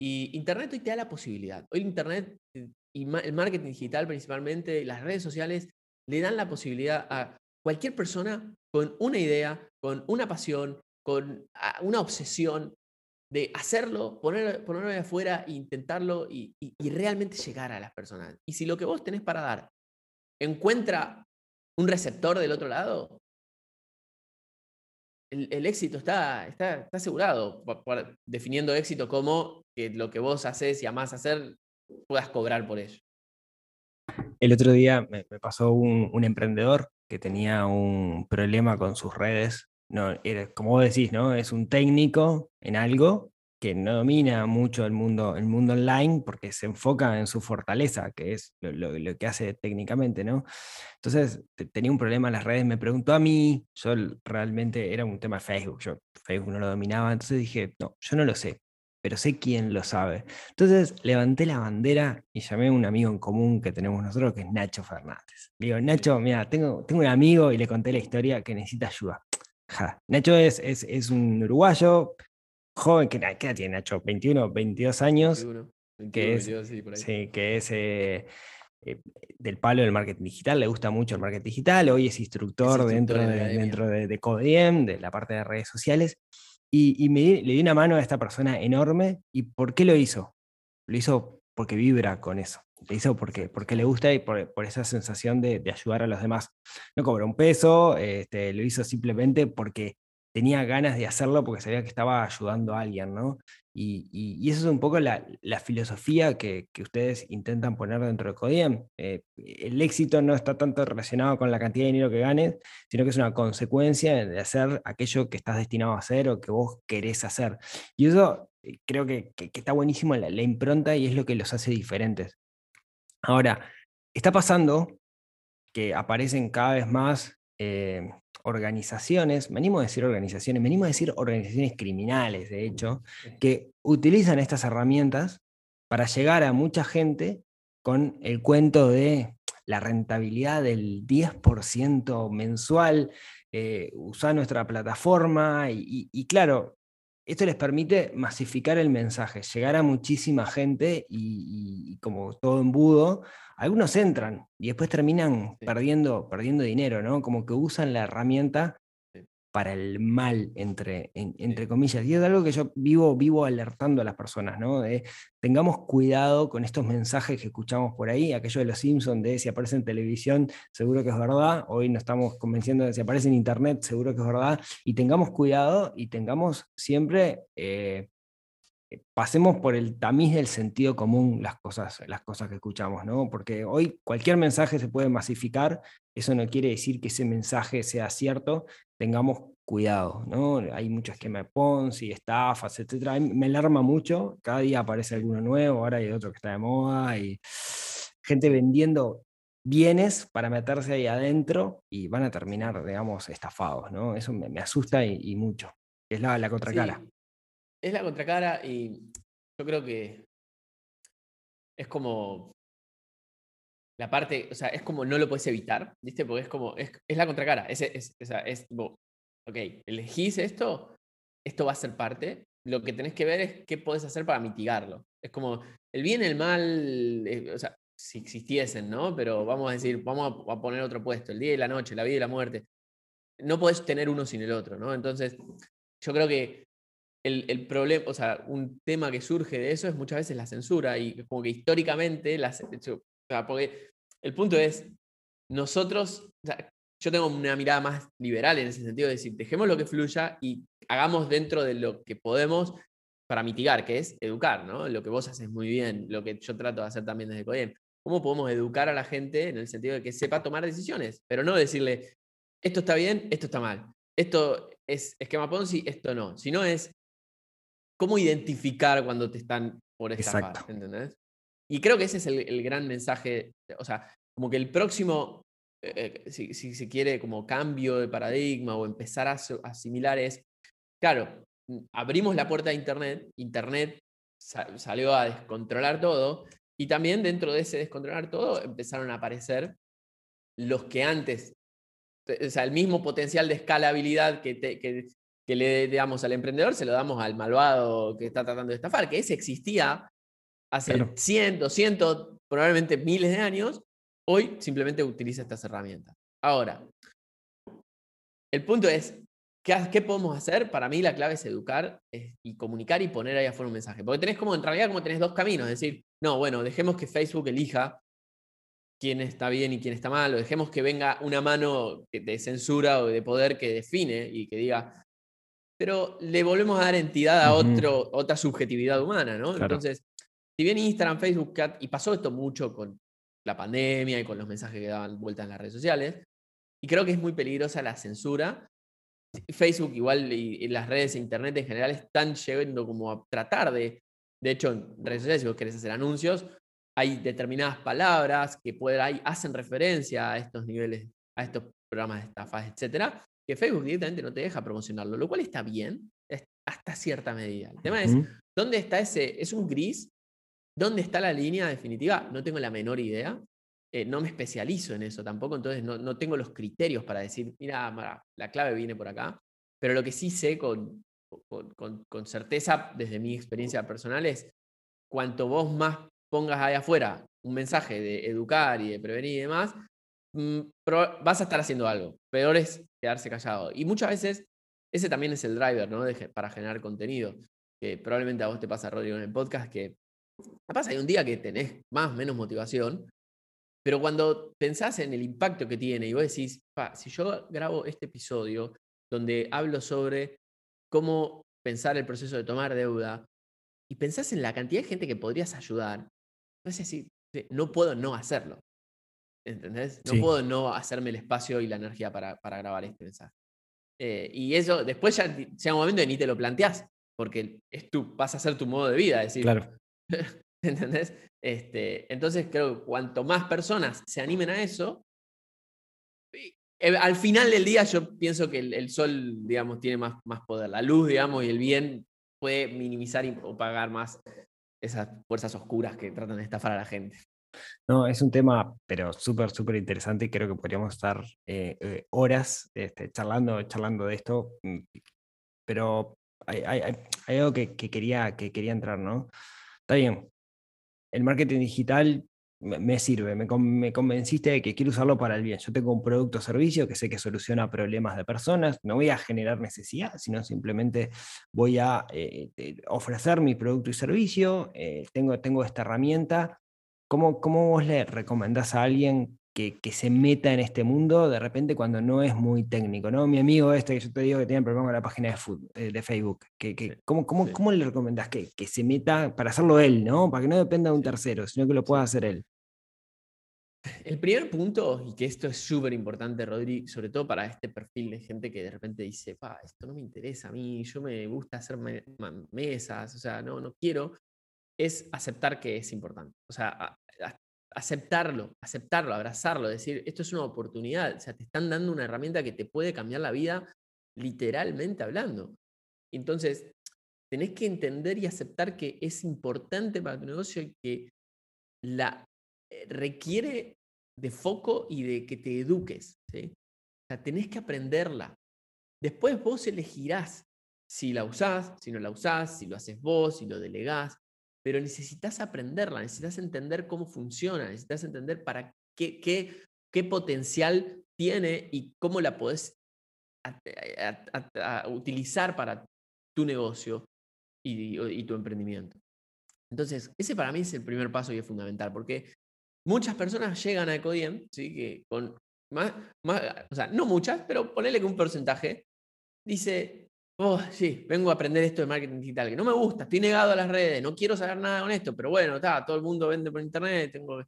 Y Internet hoy te da la posibilidad. Hoy Internet y el marketing digital principalmente, las redes sociales, le dan la posibilidad a cualquier persona con una idea, con una pasión, con ah, una obsesión de hacerlo, poner, ponerlo de afuera e intentarlo y, y realmente llegar a las personas. Y si lo que vos tenés para dar encuentra un receptor del otro lado, el, éxito está, está, asegurado, definiendo éxito como que lo que vos haces y amás hacer, puedas cobrar por ello. El otro día me, pasó un, emprendedor que tenía un problema con sus redes. No, como vos decís, ¿no? Es un técnico en algo que no domina mucho el mundo, el mundo online porque se enfoca en su fortaleza, que es lo, que hace técnicamente, ¿no? Entonces tenía un problema en las redes, me preguntó a mí, yo realmente era un tema de Facebook, yo Facebook no lo dominaba, entonces dije, no, yo no lo sé, pero sé quién lo sabe. Entonces levanté la bandera y llamé a un amigo en común que tenemos nosotros, que es Nacho Fernández. digo, Nacho, mira, tengo, tengo un amigo y le conté la historia que necesita ayuda. Nacho es, es, es, un uruguayo, joven, que ¿qué edad tiene Nacho? 21, 22 años. que es, sí, que es eh, eh, del palo del marketing digital, le gusta mucho el marketing digital, hoy es instructor, dentro, de, dentro de, de Codiem, de la parte de redes sociales, y, me le di una mano a esta persona enorme, ¿y por qué lo hizo? Lo hizo porque vibra con eso, lo hizo porque, porque le gusta y por, esa sensación de, ayudar a los demás. No cobró un peso, este, lo hizo simplemente porque tenía ganas de hacerlo porque sabía que estaba ayudando a alguien, ¿no? Y, y, eso es un poco la, filosofía que, ustedes intentan poner dentro de Codiem. Eh, el éxito no está tanto relacionado con la cantidad de dinero que ganes, sino que es una consecuencia de hacer aquello que estás destinado a hacer o que vos querés hacer. Y eso eh, creo que, está buenísimo la, la impronta y es lo que los hace diferentes. Ahora, está pasando que aparecen cada vez más eh, organizaciones, me animo a decir organizaciones, me animo a decir organizaciones criminales, de hecho, que utilizan estas herramientas para llegar a mucha gente con el cuento de la rentabilidad del 10% mensual, eh, usar nuestra plataforma y, claro, esto les permite masificar el mensaje, llegar a muchísima gente y, y como todo embudo, algunos entran y después terminan perdiendo, perdiendo dinero, ¿no? Como que usan la herramienta para el mal, entre, entre comillas. Y es algo que yo vivo, vivo alertando a las personas, ¿no? De, tengamos cuidado con estos mensajes que escuchamos por ahí, aquello de los Simpsons, de si aparece en televisión, seguro que es verdad, hoy nos estamos convenciendo de si aparece en Internet, seguro que es verdad, y tengamos cuidado y tengamos siempre... Eh, eh, pasemos por el tamiz del sentido común las cosas, las cosas que escuchamos, ¿no? Porque hoy cualquier mensaje se puede masificar, eso no quiere decir que ese mensaje sea cierto, tengamos cuidado, ¿no? Hay mucho esquema de Ponzi, estafas, etcétera. Me alarma mucho, cada día aparece alguno nuevo, ahora hay otro que está de moda y gente vendiendo bienes para meterse ahí adentro y van a terminar, digamos, estafados, ¿no? Eso me, asusta y, mucho. Es la, la contracara es la contracara y yo creo que es como la parte, o sea, es como no lo puedes evitar, ¿viste? Porque es como, es, la contracara, es, es, es, ok, elegís esto, esto va a ser parte, lo que tenés que ver es qué podés hacer para mitigarlo. Es como el bien el mal, eh, o sea, si existiesen, ¿no? Pero vamos a decir, vamos a, poner otro puesto, el día y la noche, la vida y la muerte. No podés tener uno sin el otro, ¿no? Entonces, yo creo que el, problema, o sea, un tema que surge de eso es muchas veces la censura y como que históricamente, la, porque el punto es, nosotros, yo tengo una mirada más liberal en ese sentido de decir, dejemos lo que fluya y hagamos dentro de lo que podemos para mitigar, que es educar, ¿no? Lo que vos haces muy bien, lo que yo trato de hacer también desde Codiem. ¿Cómo podemos educar a la gente en el sentido de que sepa tomar decisiones? Pero no decirle, esto está bien, esto está mal. Esto es esquema Ponzi, esto no. Sino es, cómo identificar cuando te están por esta ¿entendés? Y creo que ese es el, gran mensaje, o sea, como que el próximo, eh, si, se quiere, como cambio de paradigma o empezar a asimilar es, claro, abrimos la puerta de Internet, Internet salió a descontrolar todo, y también dentro de ese descontrolar todo empezaron a aparecer los que antes, o sea, el mismo potencial de escalabilidad que, que, que le damos al emprendedor, se lo damos al malvado que está tratando de estafar, que ese existía hace 100, 200, probablemente miles de años, Hoy simplemente utiliza estas herramientas. Ahora, el punto es, ¿qué, qué podemos hacer? Para mí la clave es educar es- y comunicar y poner ahí afuera un mensaje. Porque tenés como, en realidad, como tenés dos caminos. Es decir, no, bueno, dejemos que Facebook elija quién está bien y quién está mal, o dejemos que venga una mano de censura o de poder que define y que diga, pero le volvemos a dar entidad a otro, otra subjetividad humana, ¿no? Claro. Entonces, si bien Instagram, Facebook, Cat, y pasó esto mucho con la pandemia y con los mensajes que daban vuelta en las redes sociales, y creo que es muy peligrosa la censura. Facebook igual y, y las redes e internet en general están llegando como a tratar de, de hecho en redes sociales si vos querés hacer anuncios, hay determinadas palabras que pueden, hay- hacen referencia a estos niveles, a estos programas de estafas, etcétera, que Facebook directamente no te deja promocionarlo, lo cual está bien hasta cierta medida. El tema es. ¿dónde está ese? ¿Es un gris? ¿Dónde está la línea definitiva? No tengo la menor idea. Eh, no me especializo en eso tampoco, entonces no, no tengo los criterios para decir, mira, la clave viene por acá. Pero lo que sí sé con, con- con- certeza, desde mi experiencia personal, es cuanto vos más pongas ahí afuera un mensaje de educar y de prevenir y demás, mm, vas a estar haciendo algo. Peor es quedarse callado. Y muchas veces ese también es el driver, ¿no? De para generar contenido. Que probablemente a vos te pasa, Rodrigo, en el podcast, que capaz hay un día que tenés más o menos motivación, pero cuando pensás en el impacto que tiene y vos decís, "Pa, si yo grabo este episodio donde hablo sobre cómo pensar el proceso de tomar deuda y pensás en la cantidad de gente que podrías ayudar, no sé si no puedo no hacerlo. ¿Entendés? No Sí. puedo no hacerme el espacio y la energía para, para grabar este mensaje. Eh, y eso después ya llega un momento de ni te lo planteás, porque es tu, pasa a ser tu modo de vida, es decir, Claro. [laughs] ¿Entendés? Este, entonces creo que cuanto más personas se animen a eso, eh, al final del día yo pienso que el, el sol, digamos, tiene más, más poder. La luz, digamos, y el bien puede minimizar y- o pagar más esas fuerzas oscuras que tratan de estafar a la gente. No, es un tema, pero súper, súper interesante y creo que podríamos estar eh, eh, horas este, charlando, charlando de esto, mm, pero hay- hay- hay algo que, que quería, que quería entrar, ¿no? Está bien, el marketing digital me, sirve, me convenciste de que quiero usarlo para el bien. Yo tengo un producto o servicio que sé que soluciona problemas de personas, no voy a generar necesidad, sino simplemente voy a eh, eh, ofrecer mi producto y servicio, eh, tengo, tengo esta herramienta. ¿Cómo, cómo vos le recomendás a alguien que, que se meta en este mundo de repente cuando no es muy técnico? ¿no? Mi amigo este que yo te digo que tiene problema con la página de, fut- eh, de Facebook, que, que- Sí, ¿cómo, cómo, sí. cómo le recomendás que, que se meta para hacerlo él, ¿no? para que no dependa de un tercero, sino que lo pueda hacer él? El primer punto, y que esto es súper importante, Rodri, sobre todo para este perfil de gente que de repente dice, pa, esto no me interesa a mí, yo me gusta hacer mesas, o sea, no, no quiero, es aceptar que es importante. O sea, aceptarlo, aceptarlo, abrazarlo, decir, esto es una oportunidad, o sea, te están dando una herramienta que te puede cambiar la vida literalmente hablando. Entonces, tenés que entender y aceptar que es importante para tu negocio y que la eh, requiere de foco y de que te eduques. ¿sí? O sea, tenés que aprenderla. Después vos elegirás si la usás, si no la usás, si lo haces vos, si lo delegás, pero necesitas aprenderla, necesitas entender cómo funciona, necesitas entender para qué, potencial tiene y cómo la podés utilizar para tu negocio y, tu emprendimiento. Entonces, ese para mí es el primer paso y es fundamental, porque muchas personas llegan a Ecodiem, ¿sí? que con más, más, o sea, no muchas, pero ponele que un porcentaje, dice, oh, sí, vengo a aprender esto de marketing digital, que no me gusta, estoy negado a las redes, no quiero saber nada con esto, pero bueno, está, todo el mundo vende por internet, tengo...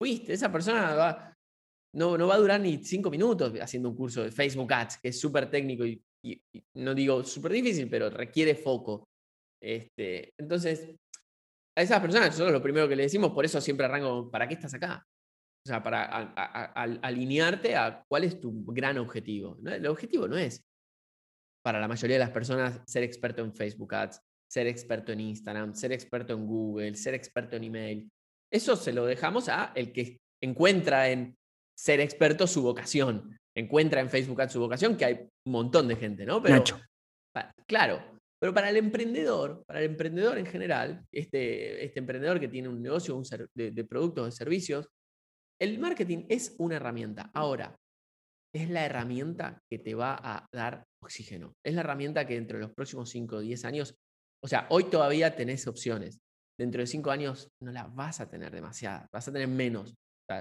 Fuiste, esa persona no, no va a durar ni cinco minutos haciendo un curso de Facebook Ads, que es súper técnico y, no digo súper difícil, pero requiere foco. Este, entonces, a esas personas nosotros lo primero que le decimos, por eso siempre arranco, ¿para qué estás acá? O sea, para alinearte a cuál es tu gran objetivo. El objetivo no es, para la mayoría de las personas, ser experto en Facebook Ads, ser experto en Instagram, ser experto en Google, ser experto en email. Eso se lo dejamos a el que encuentra en ser experto su vocación, encuentra en Facebook Ads su vocación, que hay un montón de gente, ¿no? Pero, Nacho. claro, pero para el emprendedor, para el emprendedor en general, este, este emprendedor que tiene un negocio un ser- de, de productos o de servicios, el marketing es una herramienta. Ahora, es la herramienta que te va a dar oxígeno. Es la herramienta que dentro de los próximos 5 o 10 años, o sea, hoy todavía tenés opciones. Dentro de 5 años no las vas a tener demasiadas, vas a tener menos.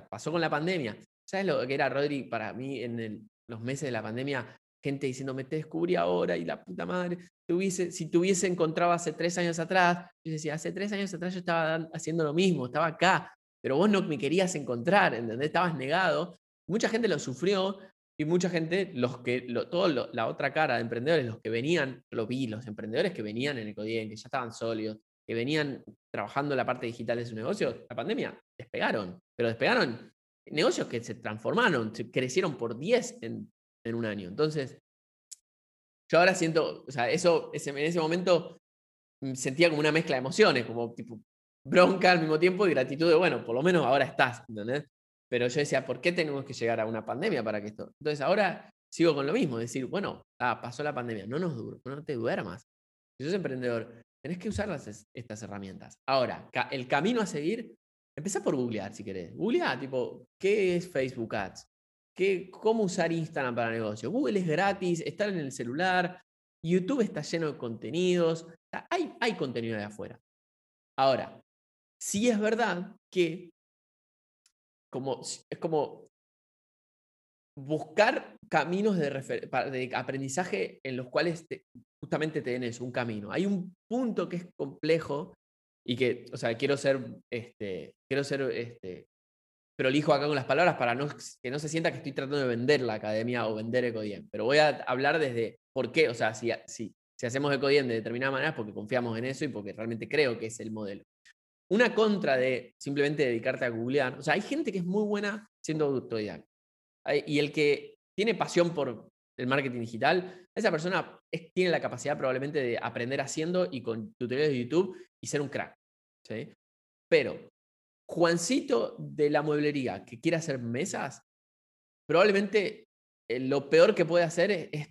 pasó con la pandemia. ¿Sabes lo que era, Rodri, para mí en los meses de la pandemia? Gente diciendo, me te descubrí ahora y la puta madre. Tuviese, si te hubiese encontrado hace tres años atrás, yo decía, hace tres años atrás yo estaba haciendo lo mismo, estaba acá, pero vos no me querías encontrar, ¿entendés? Estabas negado. Mucha gente lo sufrió y mucha gente, los que, lo, todo la otra cara de emprendedores, los que venían, lo vi, los emprendedores que venían en Ecodien, que ya estaban sólidos, que venían trabajando la parte digital de su negocio, la pandemia despegaron, pero despegaron negocios que se transformaron, se crecieron por 10 en, en un año. Entonces, yo ahora siento, o sea, eso, ese, en ese momento mm, sentía como una mezcla de emociones, como tipo bronca al mismo tiempo y gratitud de, bueno, por lo menos ahora estás, ¿entendés? Pero yo decía, ¿por qué tenemos que llegar a una pandemia para que esto? Entonces ahora sigo con lo mismo, decir, bueno, ah, pasó la pandemia, no nos duro, no te duermas. Si sos emprendedor, tenés que usar estas herramientas. Ahora, el camino a seguir, empezá por googlear si querés. Googleá, tipo, ¿qué es Facebook Ads? ¿Qué, ¿Cómo usar Instagram para negocio? Google es gratis, está en el celular, YouTube está lleno de contenidos, hay, hay contenido de afuera. Ahora, sí es verdad que como, es como buscar caminos de, aprendizaje en los cuales justamente tenés un camino. Hay un punto que es complejo y que, o sea, quiero ser, este, quiero ser este, prolijo acá con las palabras para no, que no se sienta que estoy tratando de vender la academia o vender Ecodien, pero voy a hablar desde por qué, o sea, si, si, si hacemos Ecodien de determinada manera es porque confiamos en eso y porque realmente creo que es el modelo. Una contra de simplemente dedicarte a googlear, o sea, hay gente que es muy buena siendo autodidacta. Y el que tiene pasión por el marketing digital, esa persona tiene la capacidad probablemente de aprender haciendo y con tutoriales de YouTube y ser un crack. ¿sí? Pero Juancito de la mueblería que quiere hacer mesas, probablemente eh, lo peor que puede hacer es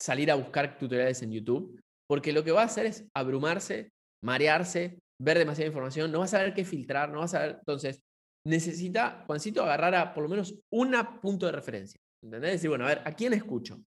salir a buscar tutoriales en YouTube, porque lo que va a hacer es abrumarse, marearse, ver demasiada información, no va a saber qué filtrar, no va a saber. Entonces, necesita, Juancito, agarrar a por lo menos un punto de referencia. ¿Entendés? Decir, bueno, a ver, ¿a quién escucho?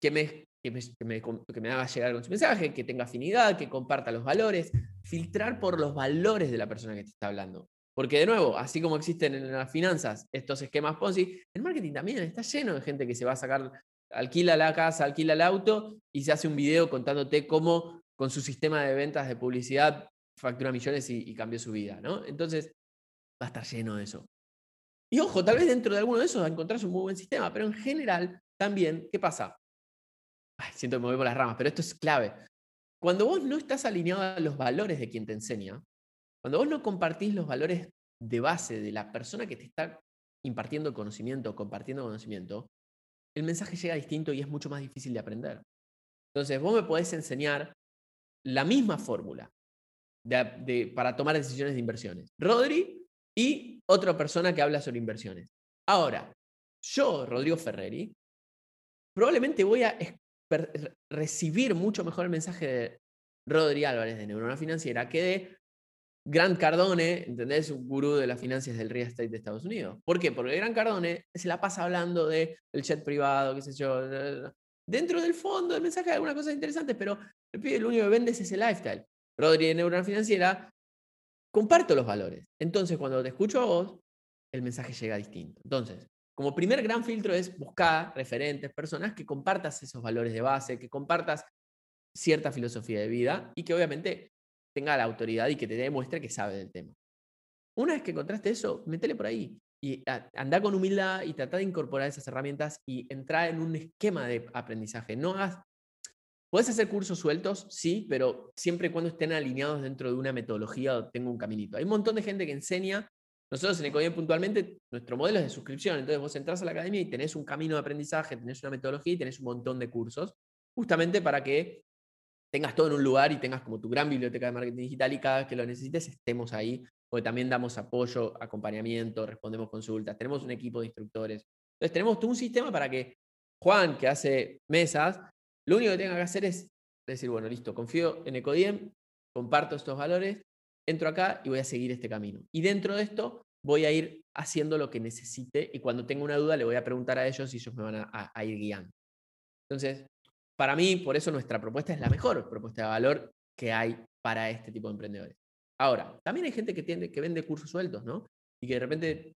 Que me, que me, que me, haga llegar con su mensaje, que tenga afinidad, que comparta los valores. Filtrar por los valores de la persona que te está hablando. Porque de nuevo, así como existen en las finanzas estos esquemas Ponzi, el marketing también está lleno de gente que se va a sacar, alquila la casa, alquila el auto y se hace un video contándote cómo con su sistema de ventas de publicidad factura millones y, cambió su vida, ¿no? Entonces, va a estar lleno de eso. Y ojo, tal vez dentro de alguno de esos encontrás un muy buen sistema, pero en general también, ¿qué pasa? siento que me voy por las ramas, pero esto es clave. Cuando vos no estás alineado a los valores de quien te enseña, cuando vos no compartís los valores de base de la persona que te está impartiendo conocimiento, compartiendo conocimiento, el mensaje llega distinto y es mucho más difícil de aprender. Entonces, vos me podés enseñar la misma fórmula, para tomar decisiones de inversiones. Rodri y otra persona que habla sobre inversiones. Ahora, yo, Rodrigo Ferreri, probablemente voy a recibir mucho mejor el mensaje de Rodri Álvarez de Neurona Financiera que de Grant Cardone, ¿entendés? Un gurú de las finanzas del real estate de Estados Unidos. ¿Por qué? Porque Grant Cardone se la pasa hablando del el jet privado, qué sé yo. Dentro del fondo del mensaje hay algunas cosas interesantes, pero el pibe lo único que vende es ese lifestyle. Rodri de Neurona Financiera, comparto los valores. Entonces, cuando te escucho a vos, el mensaje llega distinto. Entonces, como primer gran filtro es buscar referentes, personas que compartas esos valores de base, que compartas cierta filosofía de vida y que obviamente tenga la autoridad y que te demuestre que sabe del tema. Una vez que encontraste eso, métele por ahí y anda con humildad y trata de incorporar esas herramientas y entrar en un esquema de aprendizaje. No hagas Puedes hacer cursos sueltos, sí, pero siempre y cuando estén alineados dentro de una metodología o tenga un caminito. Hay un montón de gente que enseña. Nosotros en Ecodien puntualmente, nuestro modelo es de suscripción. Entonces vos entras a la academia y tenés un camino de aprendizaje, tenés una metodología y tenés un montón de cursos, justamente para que tengas todo en un lugar y tengas como tu gran biblioteca de marketing digital y cada vez que lo necesites estemos ahí, porque también damos apoyo, acompañamiento, respondemos consultas, tenemos un equipo de instructores. Entonces tenemos todo un sistema para que Juan, que hace mesas, lo único que tenga que hacer es decir, bueno, listo, confío en Ecodiem, comparto estos valores, entro acá y voy a seguir este camino. Y dentro de esto voy a ir haciendo lo que necesite y cuando tenga una duda le voy a preguntar a ellos y ellos me van a, ir guiando. Entonces, para mí, por eso nuestra propuesta es la mejor propuesta de valor que hay para este tipo de emprendedores. Ahora, también hay gente que, tiene, que vende cursos sueltos, ¿no? Y que de repente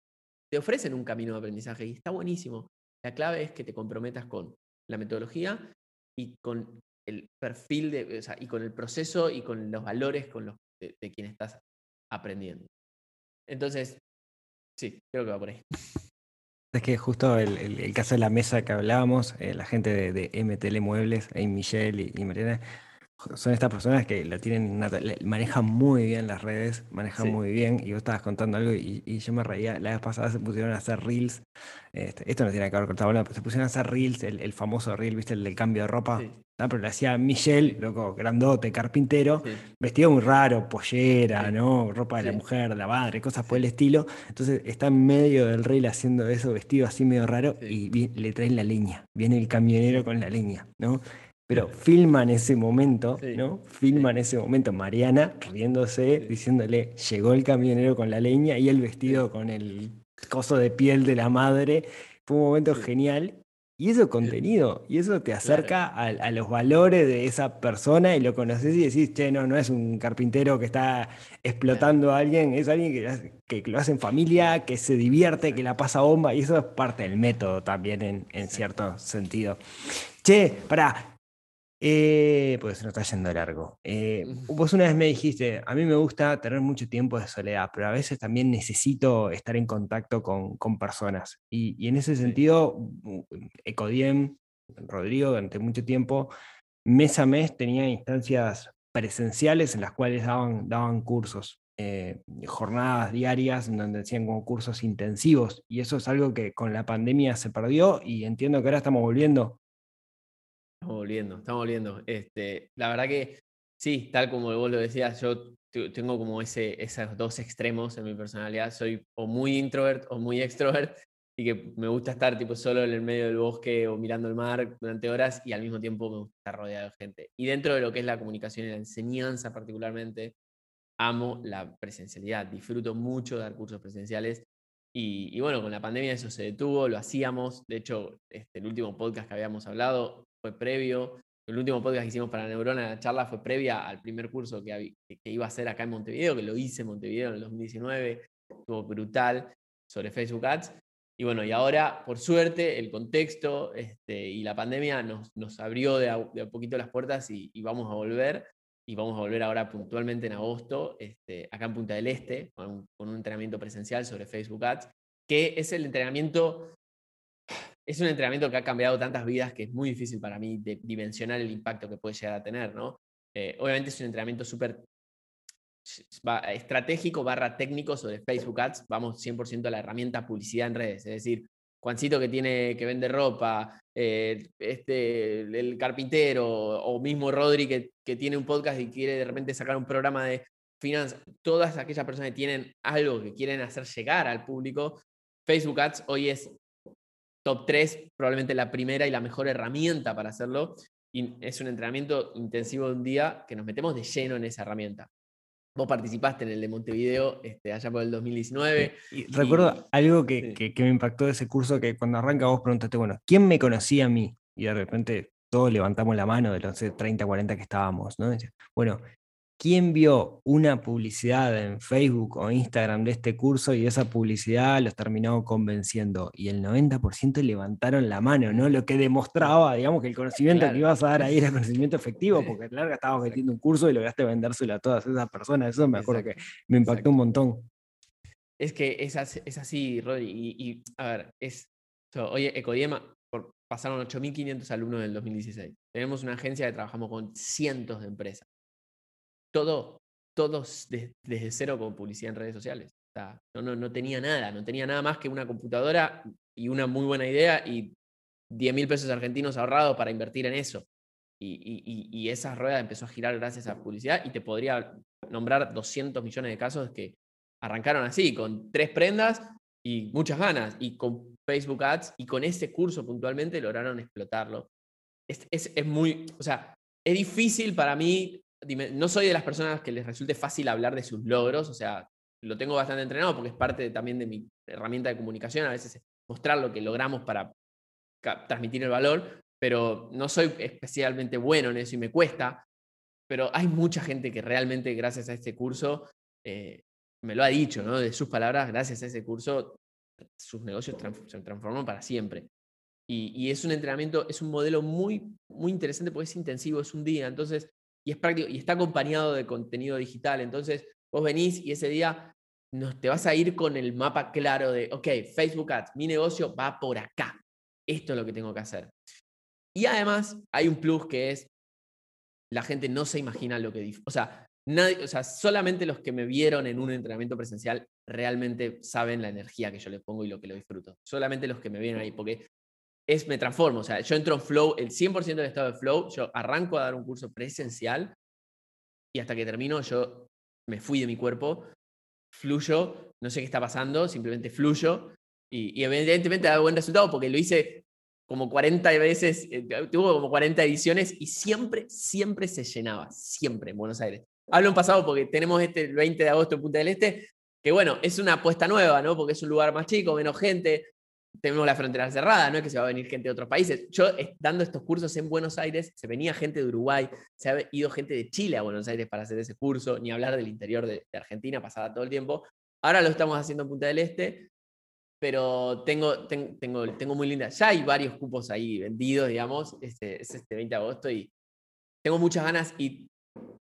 te ofrecen un camino de aprendizaje y está buenísimo. La clave es que te comprometas con la metodología y con el perfil de, o sea, y con el proceso y con los valores con los, de, de quien estás aprendiendo. Entonces, sí, creo que va por ahí. Es que justo el, el- caso de la mesa que hablábamos, eh, la gente de, MTL Muebles, ahí Michelle y, y Mariana, son estas personas que lo tienen, manejan muy bien las redes, manejan Sí. muy bien, y vos estabas contando algo y, y yo me reía, la vez pasada se pusieron a hacer reels, este, esto no tiene que ver con esta bola, pero se pusieron a hacer reels, el, el famoso reel, viste, el del cambio de ropa, pero lo hacía Michelle, loco, grandote, carpintero, Sí. vestido muy raro, pollera. ¿no? Ropa de la mujer, de la madre, cosas por el estilo. Entonces está en medio del reel haciendo eso, vestido así medio raro, y vi- le traen la leña. Viene el camionero con la leña, ¿no? Pero filman ese momento, Sí. ¿no? Filman ese momento. Mariana riéndose, Sí. diciéndole, llegó el camionero con la leña y el vestido con el coso de piel de la madre. Fue un momento Sí. genial. Y eso es contenido, y eso te acerca a, a los valores de esa persona y lo conoces y decís, che, no, no es un carpintero que está explotando a alguien, es alguien que lo hace en familia, que se divierte, que la pasa bomba, y eso es parte del método también en, en cierto sentido. Che, pará, eh, pues se nos está yendo largo. Eh, vos una vez me dijiste, a mí me gusta tener mucho tiempo de soledad, pero a veces también necesito estar en contacto con, con personas. Y, y en ese sentido, Ecodiem, Rodrigo, durante mucho tiempo, mes a mes tenía instancias presenciales en las cuales daban, daban cursos. eh, jornadas diarias en donde hacían como cursos intensivos y eso es algo que con la pandemia se perdió y entiendo que ahora estamos volviendo Estamos volviendo, estamos volviendo. Este, la verdad que sí, tal como vos lo decías, yo tengo como ese, esos dos extremos en mi personalidad. Soy o muy introvert o muy [laughs] extrovert y que me gusta estar tipo solo en el medio del bosque o mirando el mar durante horas y al mismo tiempo me gusta estar rodeado de gente. Y dentro de lo que es la comunicación y la enseñanza particularmente, amo la presencialidad, disfruto mucho dar cursos presenciales y, y bueno, con la pandemia eso se detuvo, lo hacíamos, de hecho, este, el último podcast que habíamos hablado fue previo, el último podcast que hicimos para Neurona, la charla fue previa al primer curso que, iba a hacer acá en Montevideo, que lo hice en Montevideo en el 2019, estuvo brutal, sobre Facebook Ads. Y bueno, y ahora, por suerte, el contexto este, y la pandemia nos, abrió de a, de poquito las puertas y, vamos a volver. Y vamos a volver ahora puntualmente en agosto, este, acá en Punta del Este, con un entrenamiento presencial sobre Facebook Ads, que es el entrenamiento, es un entrenamiento que ha cambiado tantas vidas que es muy difícil para mí dimensionar el impacto que puede llegar a tener, ¿no? Eh, obviamente es un entrenamiento súper estratégico barra técnico sobre Facebook Ads, vamos 100% a la herramienta publicidad en redes, es decir, Juancito que tiene que vende ropa, eh, este, el carpintero, o mismo Rodri que, que tiene un podcast y quiere de repente sacar un programa de finanzas, todas aquellas personas que tienen algo que quieren hacer llegar al público, Facebook Ads hoy es top 3, probablemente la primera y la mejor herramienta para hacerlo. Y es un entrenamiento intensivo de un día que nos metemos de lleno en esa herramienta. Vos participaste en el de Montevideo este, allá por el 2019. Y recuerdo algo que, sí. que- que me impactó de ese curso, que cuando arranca vos preguntaste, bueno, ¿quién me conocía a mí? Y de repente todos levantamos la mano de los no sé, 30, 40 que estábamos, ¿no? Bueno, ¿quién vio una publicidad en Facebook o Instagram de este curso y esa publicidad los terminó convenciendo? Y el 90% levantaron la mano, ¿no? Lo que demostraba, digamos, que el conocimiento Claro. que ibas a dar ahí era [laughs] conocimiento efectivo, porque larga estabas metiendo un curso y lograste vendérselo a todas esas personas. Eso me acuerdo que Exacto, me impactó exacto. un montón. Es que es así, es así Rodri. Y, y, a ver, es. so, oye, Ecodiema, pasaron 8.500 alumnos en el 2016. Tenemos una agencia que trabajamos con cientos de empresas. Todo, todos de- desde cero con publicidad en redes sociales. No, no, no tenía nada, no tenía nada más que una computadora y una muy buena idea y 10 mil pesos argentinos ahorrados para invertir en eso. Y, y- y- esa rueda empezó a girar gracias a publicidad y te podría nombrar 200 millones de casos que arrancaron así, con tres prendas y muchas ganas, y con Facebook Ads y con ese curso puntualmente lograron explotarlo. Es, es- es muy, o sea, es difícil para mí, no soy de las personas que les resulte fácil hablar de sus logros, o sea, lo tengo bastante entrenado porque es parte también de mi herramienta de comunicación, a veces mostrar lo que logramos para transmitir el valor, pero no soy especialmente bueno en eso y me cuesta, pero hay mucha gente que realmente gracias a este curso eh, me lo ha dicho. De sus palabras, gracias a ese curso, sus negocios se transforman para siempre. Y, es un entrenamiento, es un modelo muy, muy interesante porque es intensivo, es un día, entonces, y es práctico, y está acompañado de contenido digital. Entonces, vos venís y ese día nos, te vas a ir con el mapa claro de, ok, Facebook Ads, mi negocio va por acá. Esto es lo que tengo que hacer. Y además, hay un plus que es, la gente no se imagina lo que... O sea, Nadie, o sea, solamente los que me vieron en un entrenamiento presencial realmente saben la energía que yo le pongo y lo que lo disfruto. Solamente los que me vieron ahí, porque es, me transformo. O sea, yo entro en flow, el 100% del estado de flow, yo arranco a dar un curso presencial y hasta que termino yo me fui de mi cuerpo, fluyo, no sé qué está pasando, simplemente fluyo y, y evidentemente da buen resultado porque lo hice como 40 veces, eh, tuvo como 40 ediciones y siempre, siempre se llenaba, siempre en Buenos Aires. Hablo en pasado porque tenemos este el 20 de agosto en Punta del Este, que bueno, es una apuesta nueva, ¿no? Porque es un lugar más chico, menos gente, tenemos la frontera cerrada, no es que se va a venir gente de otros países. Yo dando estos cursos en Buenos Aires, se venía gente de Uruguay, se ha ido gente de Chile a Buenos Aires para hacer ese curso, ni hablar del interior de, Argentina, pasaba todo el tiempo. Ahora lo estamos haciendo en Punta del Este, pero tengo, tengo, tengo muy linda. Ya hay varios cupos ahí vendidos, digamos, este, es este 20 de agosto y tengo muchas ganas y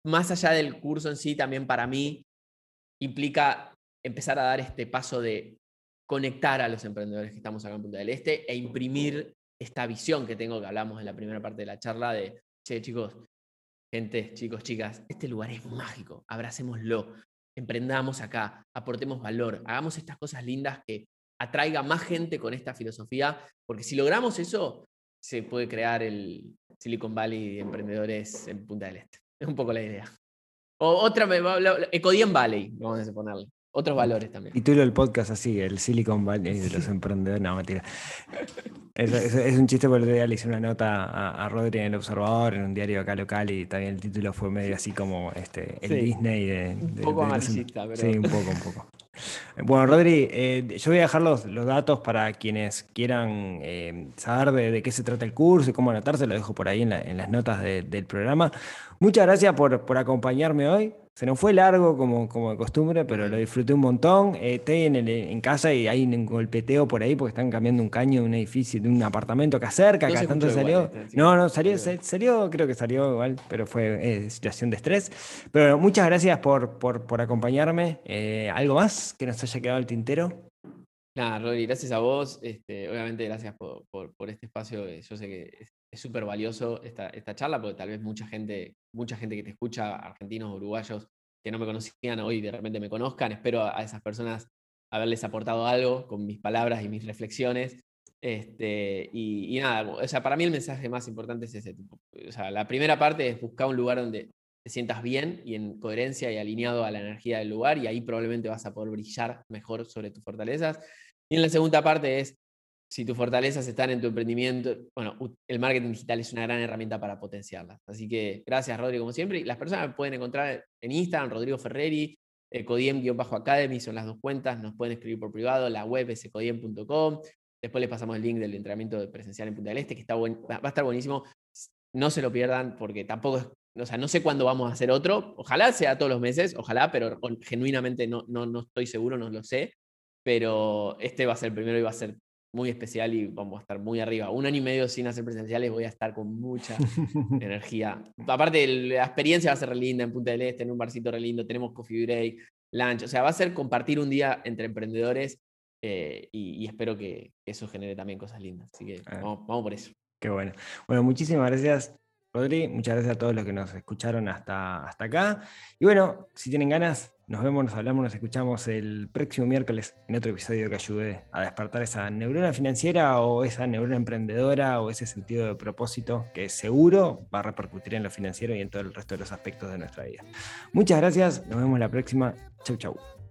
más allá del curso en sí, también para mí implica empezar a dar este paso de conectar a los emprendedores que estamos acá en Punta del Este e imprimir esta visión que tengo, que hablamos en la primera parte de la charla, de, che, chicos, gente, chicos, chicas, este lugar es mágico, abracémoslo, emprendamos acá, aportemos valor, hagamos estas cosas lindas que atraiga más gente con esta filosofía, porque si logramos eso, se puede crear el Silicon Valley de emprendedores en Punta del Este. Es un poco la idea. O otra, Ecodien Valley, vamos a ponerle. Otros valores también. Y tú lo del podcast así, el Silicon Valley de los emprendedores. No, mentira. Es, un chiste porque el día le hice una nota a, a, Rodri en El Observador, en un diario acá local, y también el título fue medio así como este, el Disney de, Un poco amarillista, pero... Sí, un poco, un poco. Bueno, Rodri, eh, yo voy a dejar los, datos para quienes quieran eh, saber de, qué se trata el curso y cómo anotarse, lo dejo por ahí en, las notas del programa. Muchas gracias por, por acompañarme hoy. Se nos fue largo como, como de costumbre, pero lo disfruté un montón. Eh, estoy en, en, casa y hay un golpeteo por ahí porque están cambiando un caño de un edificio, de un apartamento acá cerca, acá tanto salió. no, no, salió, salió, creo que salió igual, pero fue situación de estrés. Pero muchas gracias por, por, por acompañarme. Eh, ¿Algo más que nos haya quedado el tintero? Nada, Rodri, gracias a vos. Este, obviamente, gracias por, por, este espacio. Yo sé que es súper valioso esta, esta charla porque tal vez mucha gente, mucha gente que te escucha, argentinos, uruguayos, que no me conocían hoy de repente me conozcan. Espero a, esas personas haberles aportado algo con mis palabras y mis reflexiones. Este, y, nada, o sea, para mí el mensaje más importante es ese. O sea, la primera parte es buscar un lugar donde te sientas bien y en coherencia y alineado a la energía del lugar y ahí probablemente vas a poder brillar mejor sobre tus fortalezas. Y en la segunda parte es si tus fortalezas están en tu emprendimiento, bueno, el marketing digital es una gran herramienta para potenciarlas. Así que gracias, Rodrigo, como siempre. Y las personas me pueden encontrar en Instagram, Rodrigo Ferreri, ecodiem-academy, son las dos cuentas, nos pueden escribir por privado, la web es ecodiem.com. Después les pasamos el link del entrenamiento presencial en Punta del Este, que está va a estar buenísimo. No se lo pierdan porque tampoco es, o sea, no sé cuándo vamos a hacer otro. Ojalá sea todos los meses, ojalá, pero genuinamente no, no, no estoy seguro, no lo sé. Pero este va a ser el primero y va a ser muy especial y vamos a estar muy arriba. Un año y medio sin hacer presenciales voy a estar con mucha [laughs] energía. Aparte, la experiencia va a ser re linda en Punta del Este, en un barcito re lindo, tenemos coffee break, lunch, o sea, va a ser compartir un día entre emprendedores eh, y, espero que eso genere también cosas lindas. Así que vamos, vamos por eso. Qué bueno. Bueno, muchísimas gracias Rodri, muchas gracias a todos los que nos escucharon hasta, hasta acá. Y bueno, si tienen ganas, nos vemos, nos hablamos, nos escuchamos el próximo miércoles en otro episodio que ayude a despertar esa neurona financiera o esa neurona emprendedora o ese sentido de propósito que seguro va a repercutir en lo financiero y en todo el resto de los aspectos de nuestra vida. Muchas gracias, nos vemos la próxima. Chau, chau.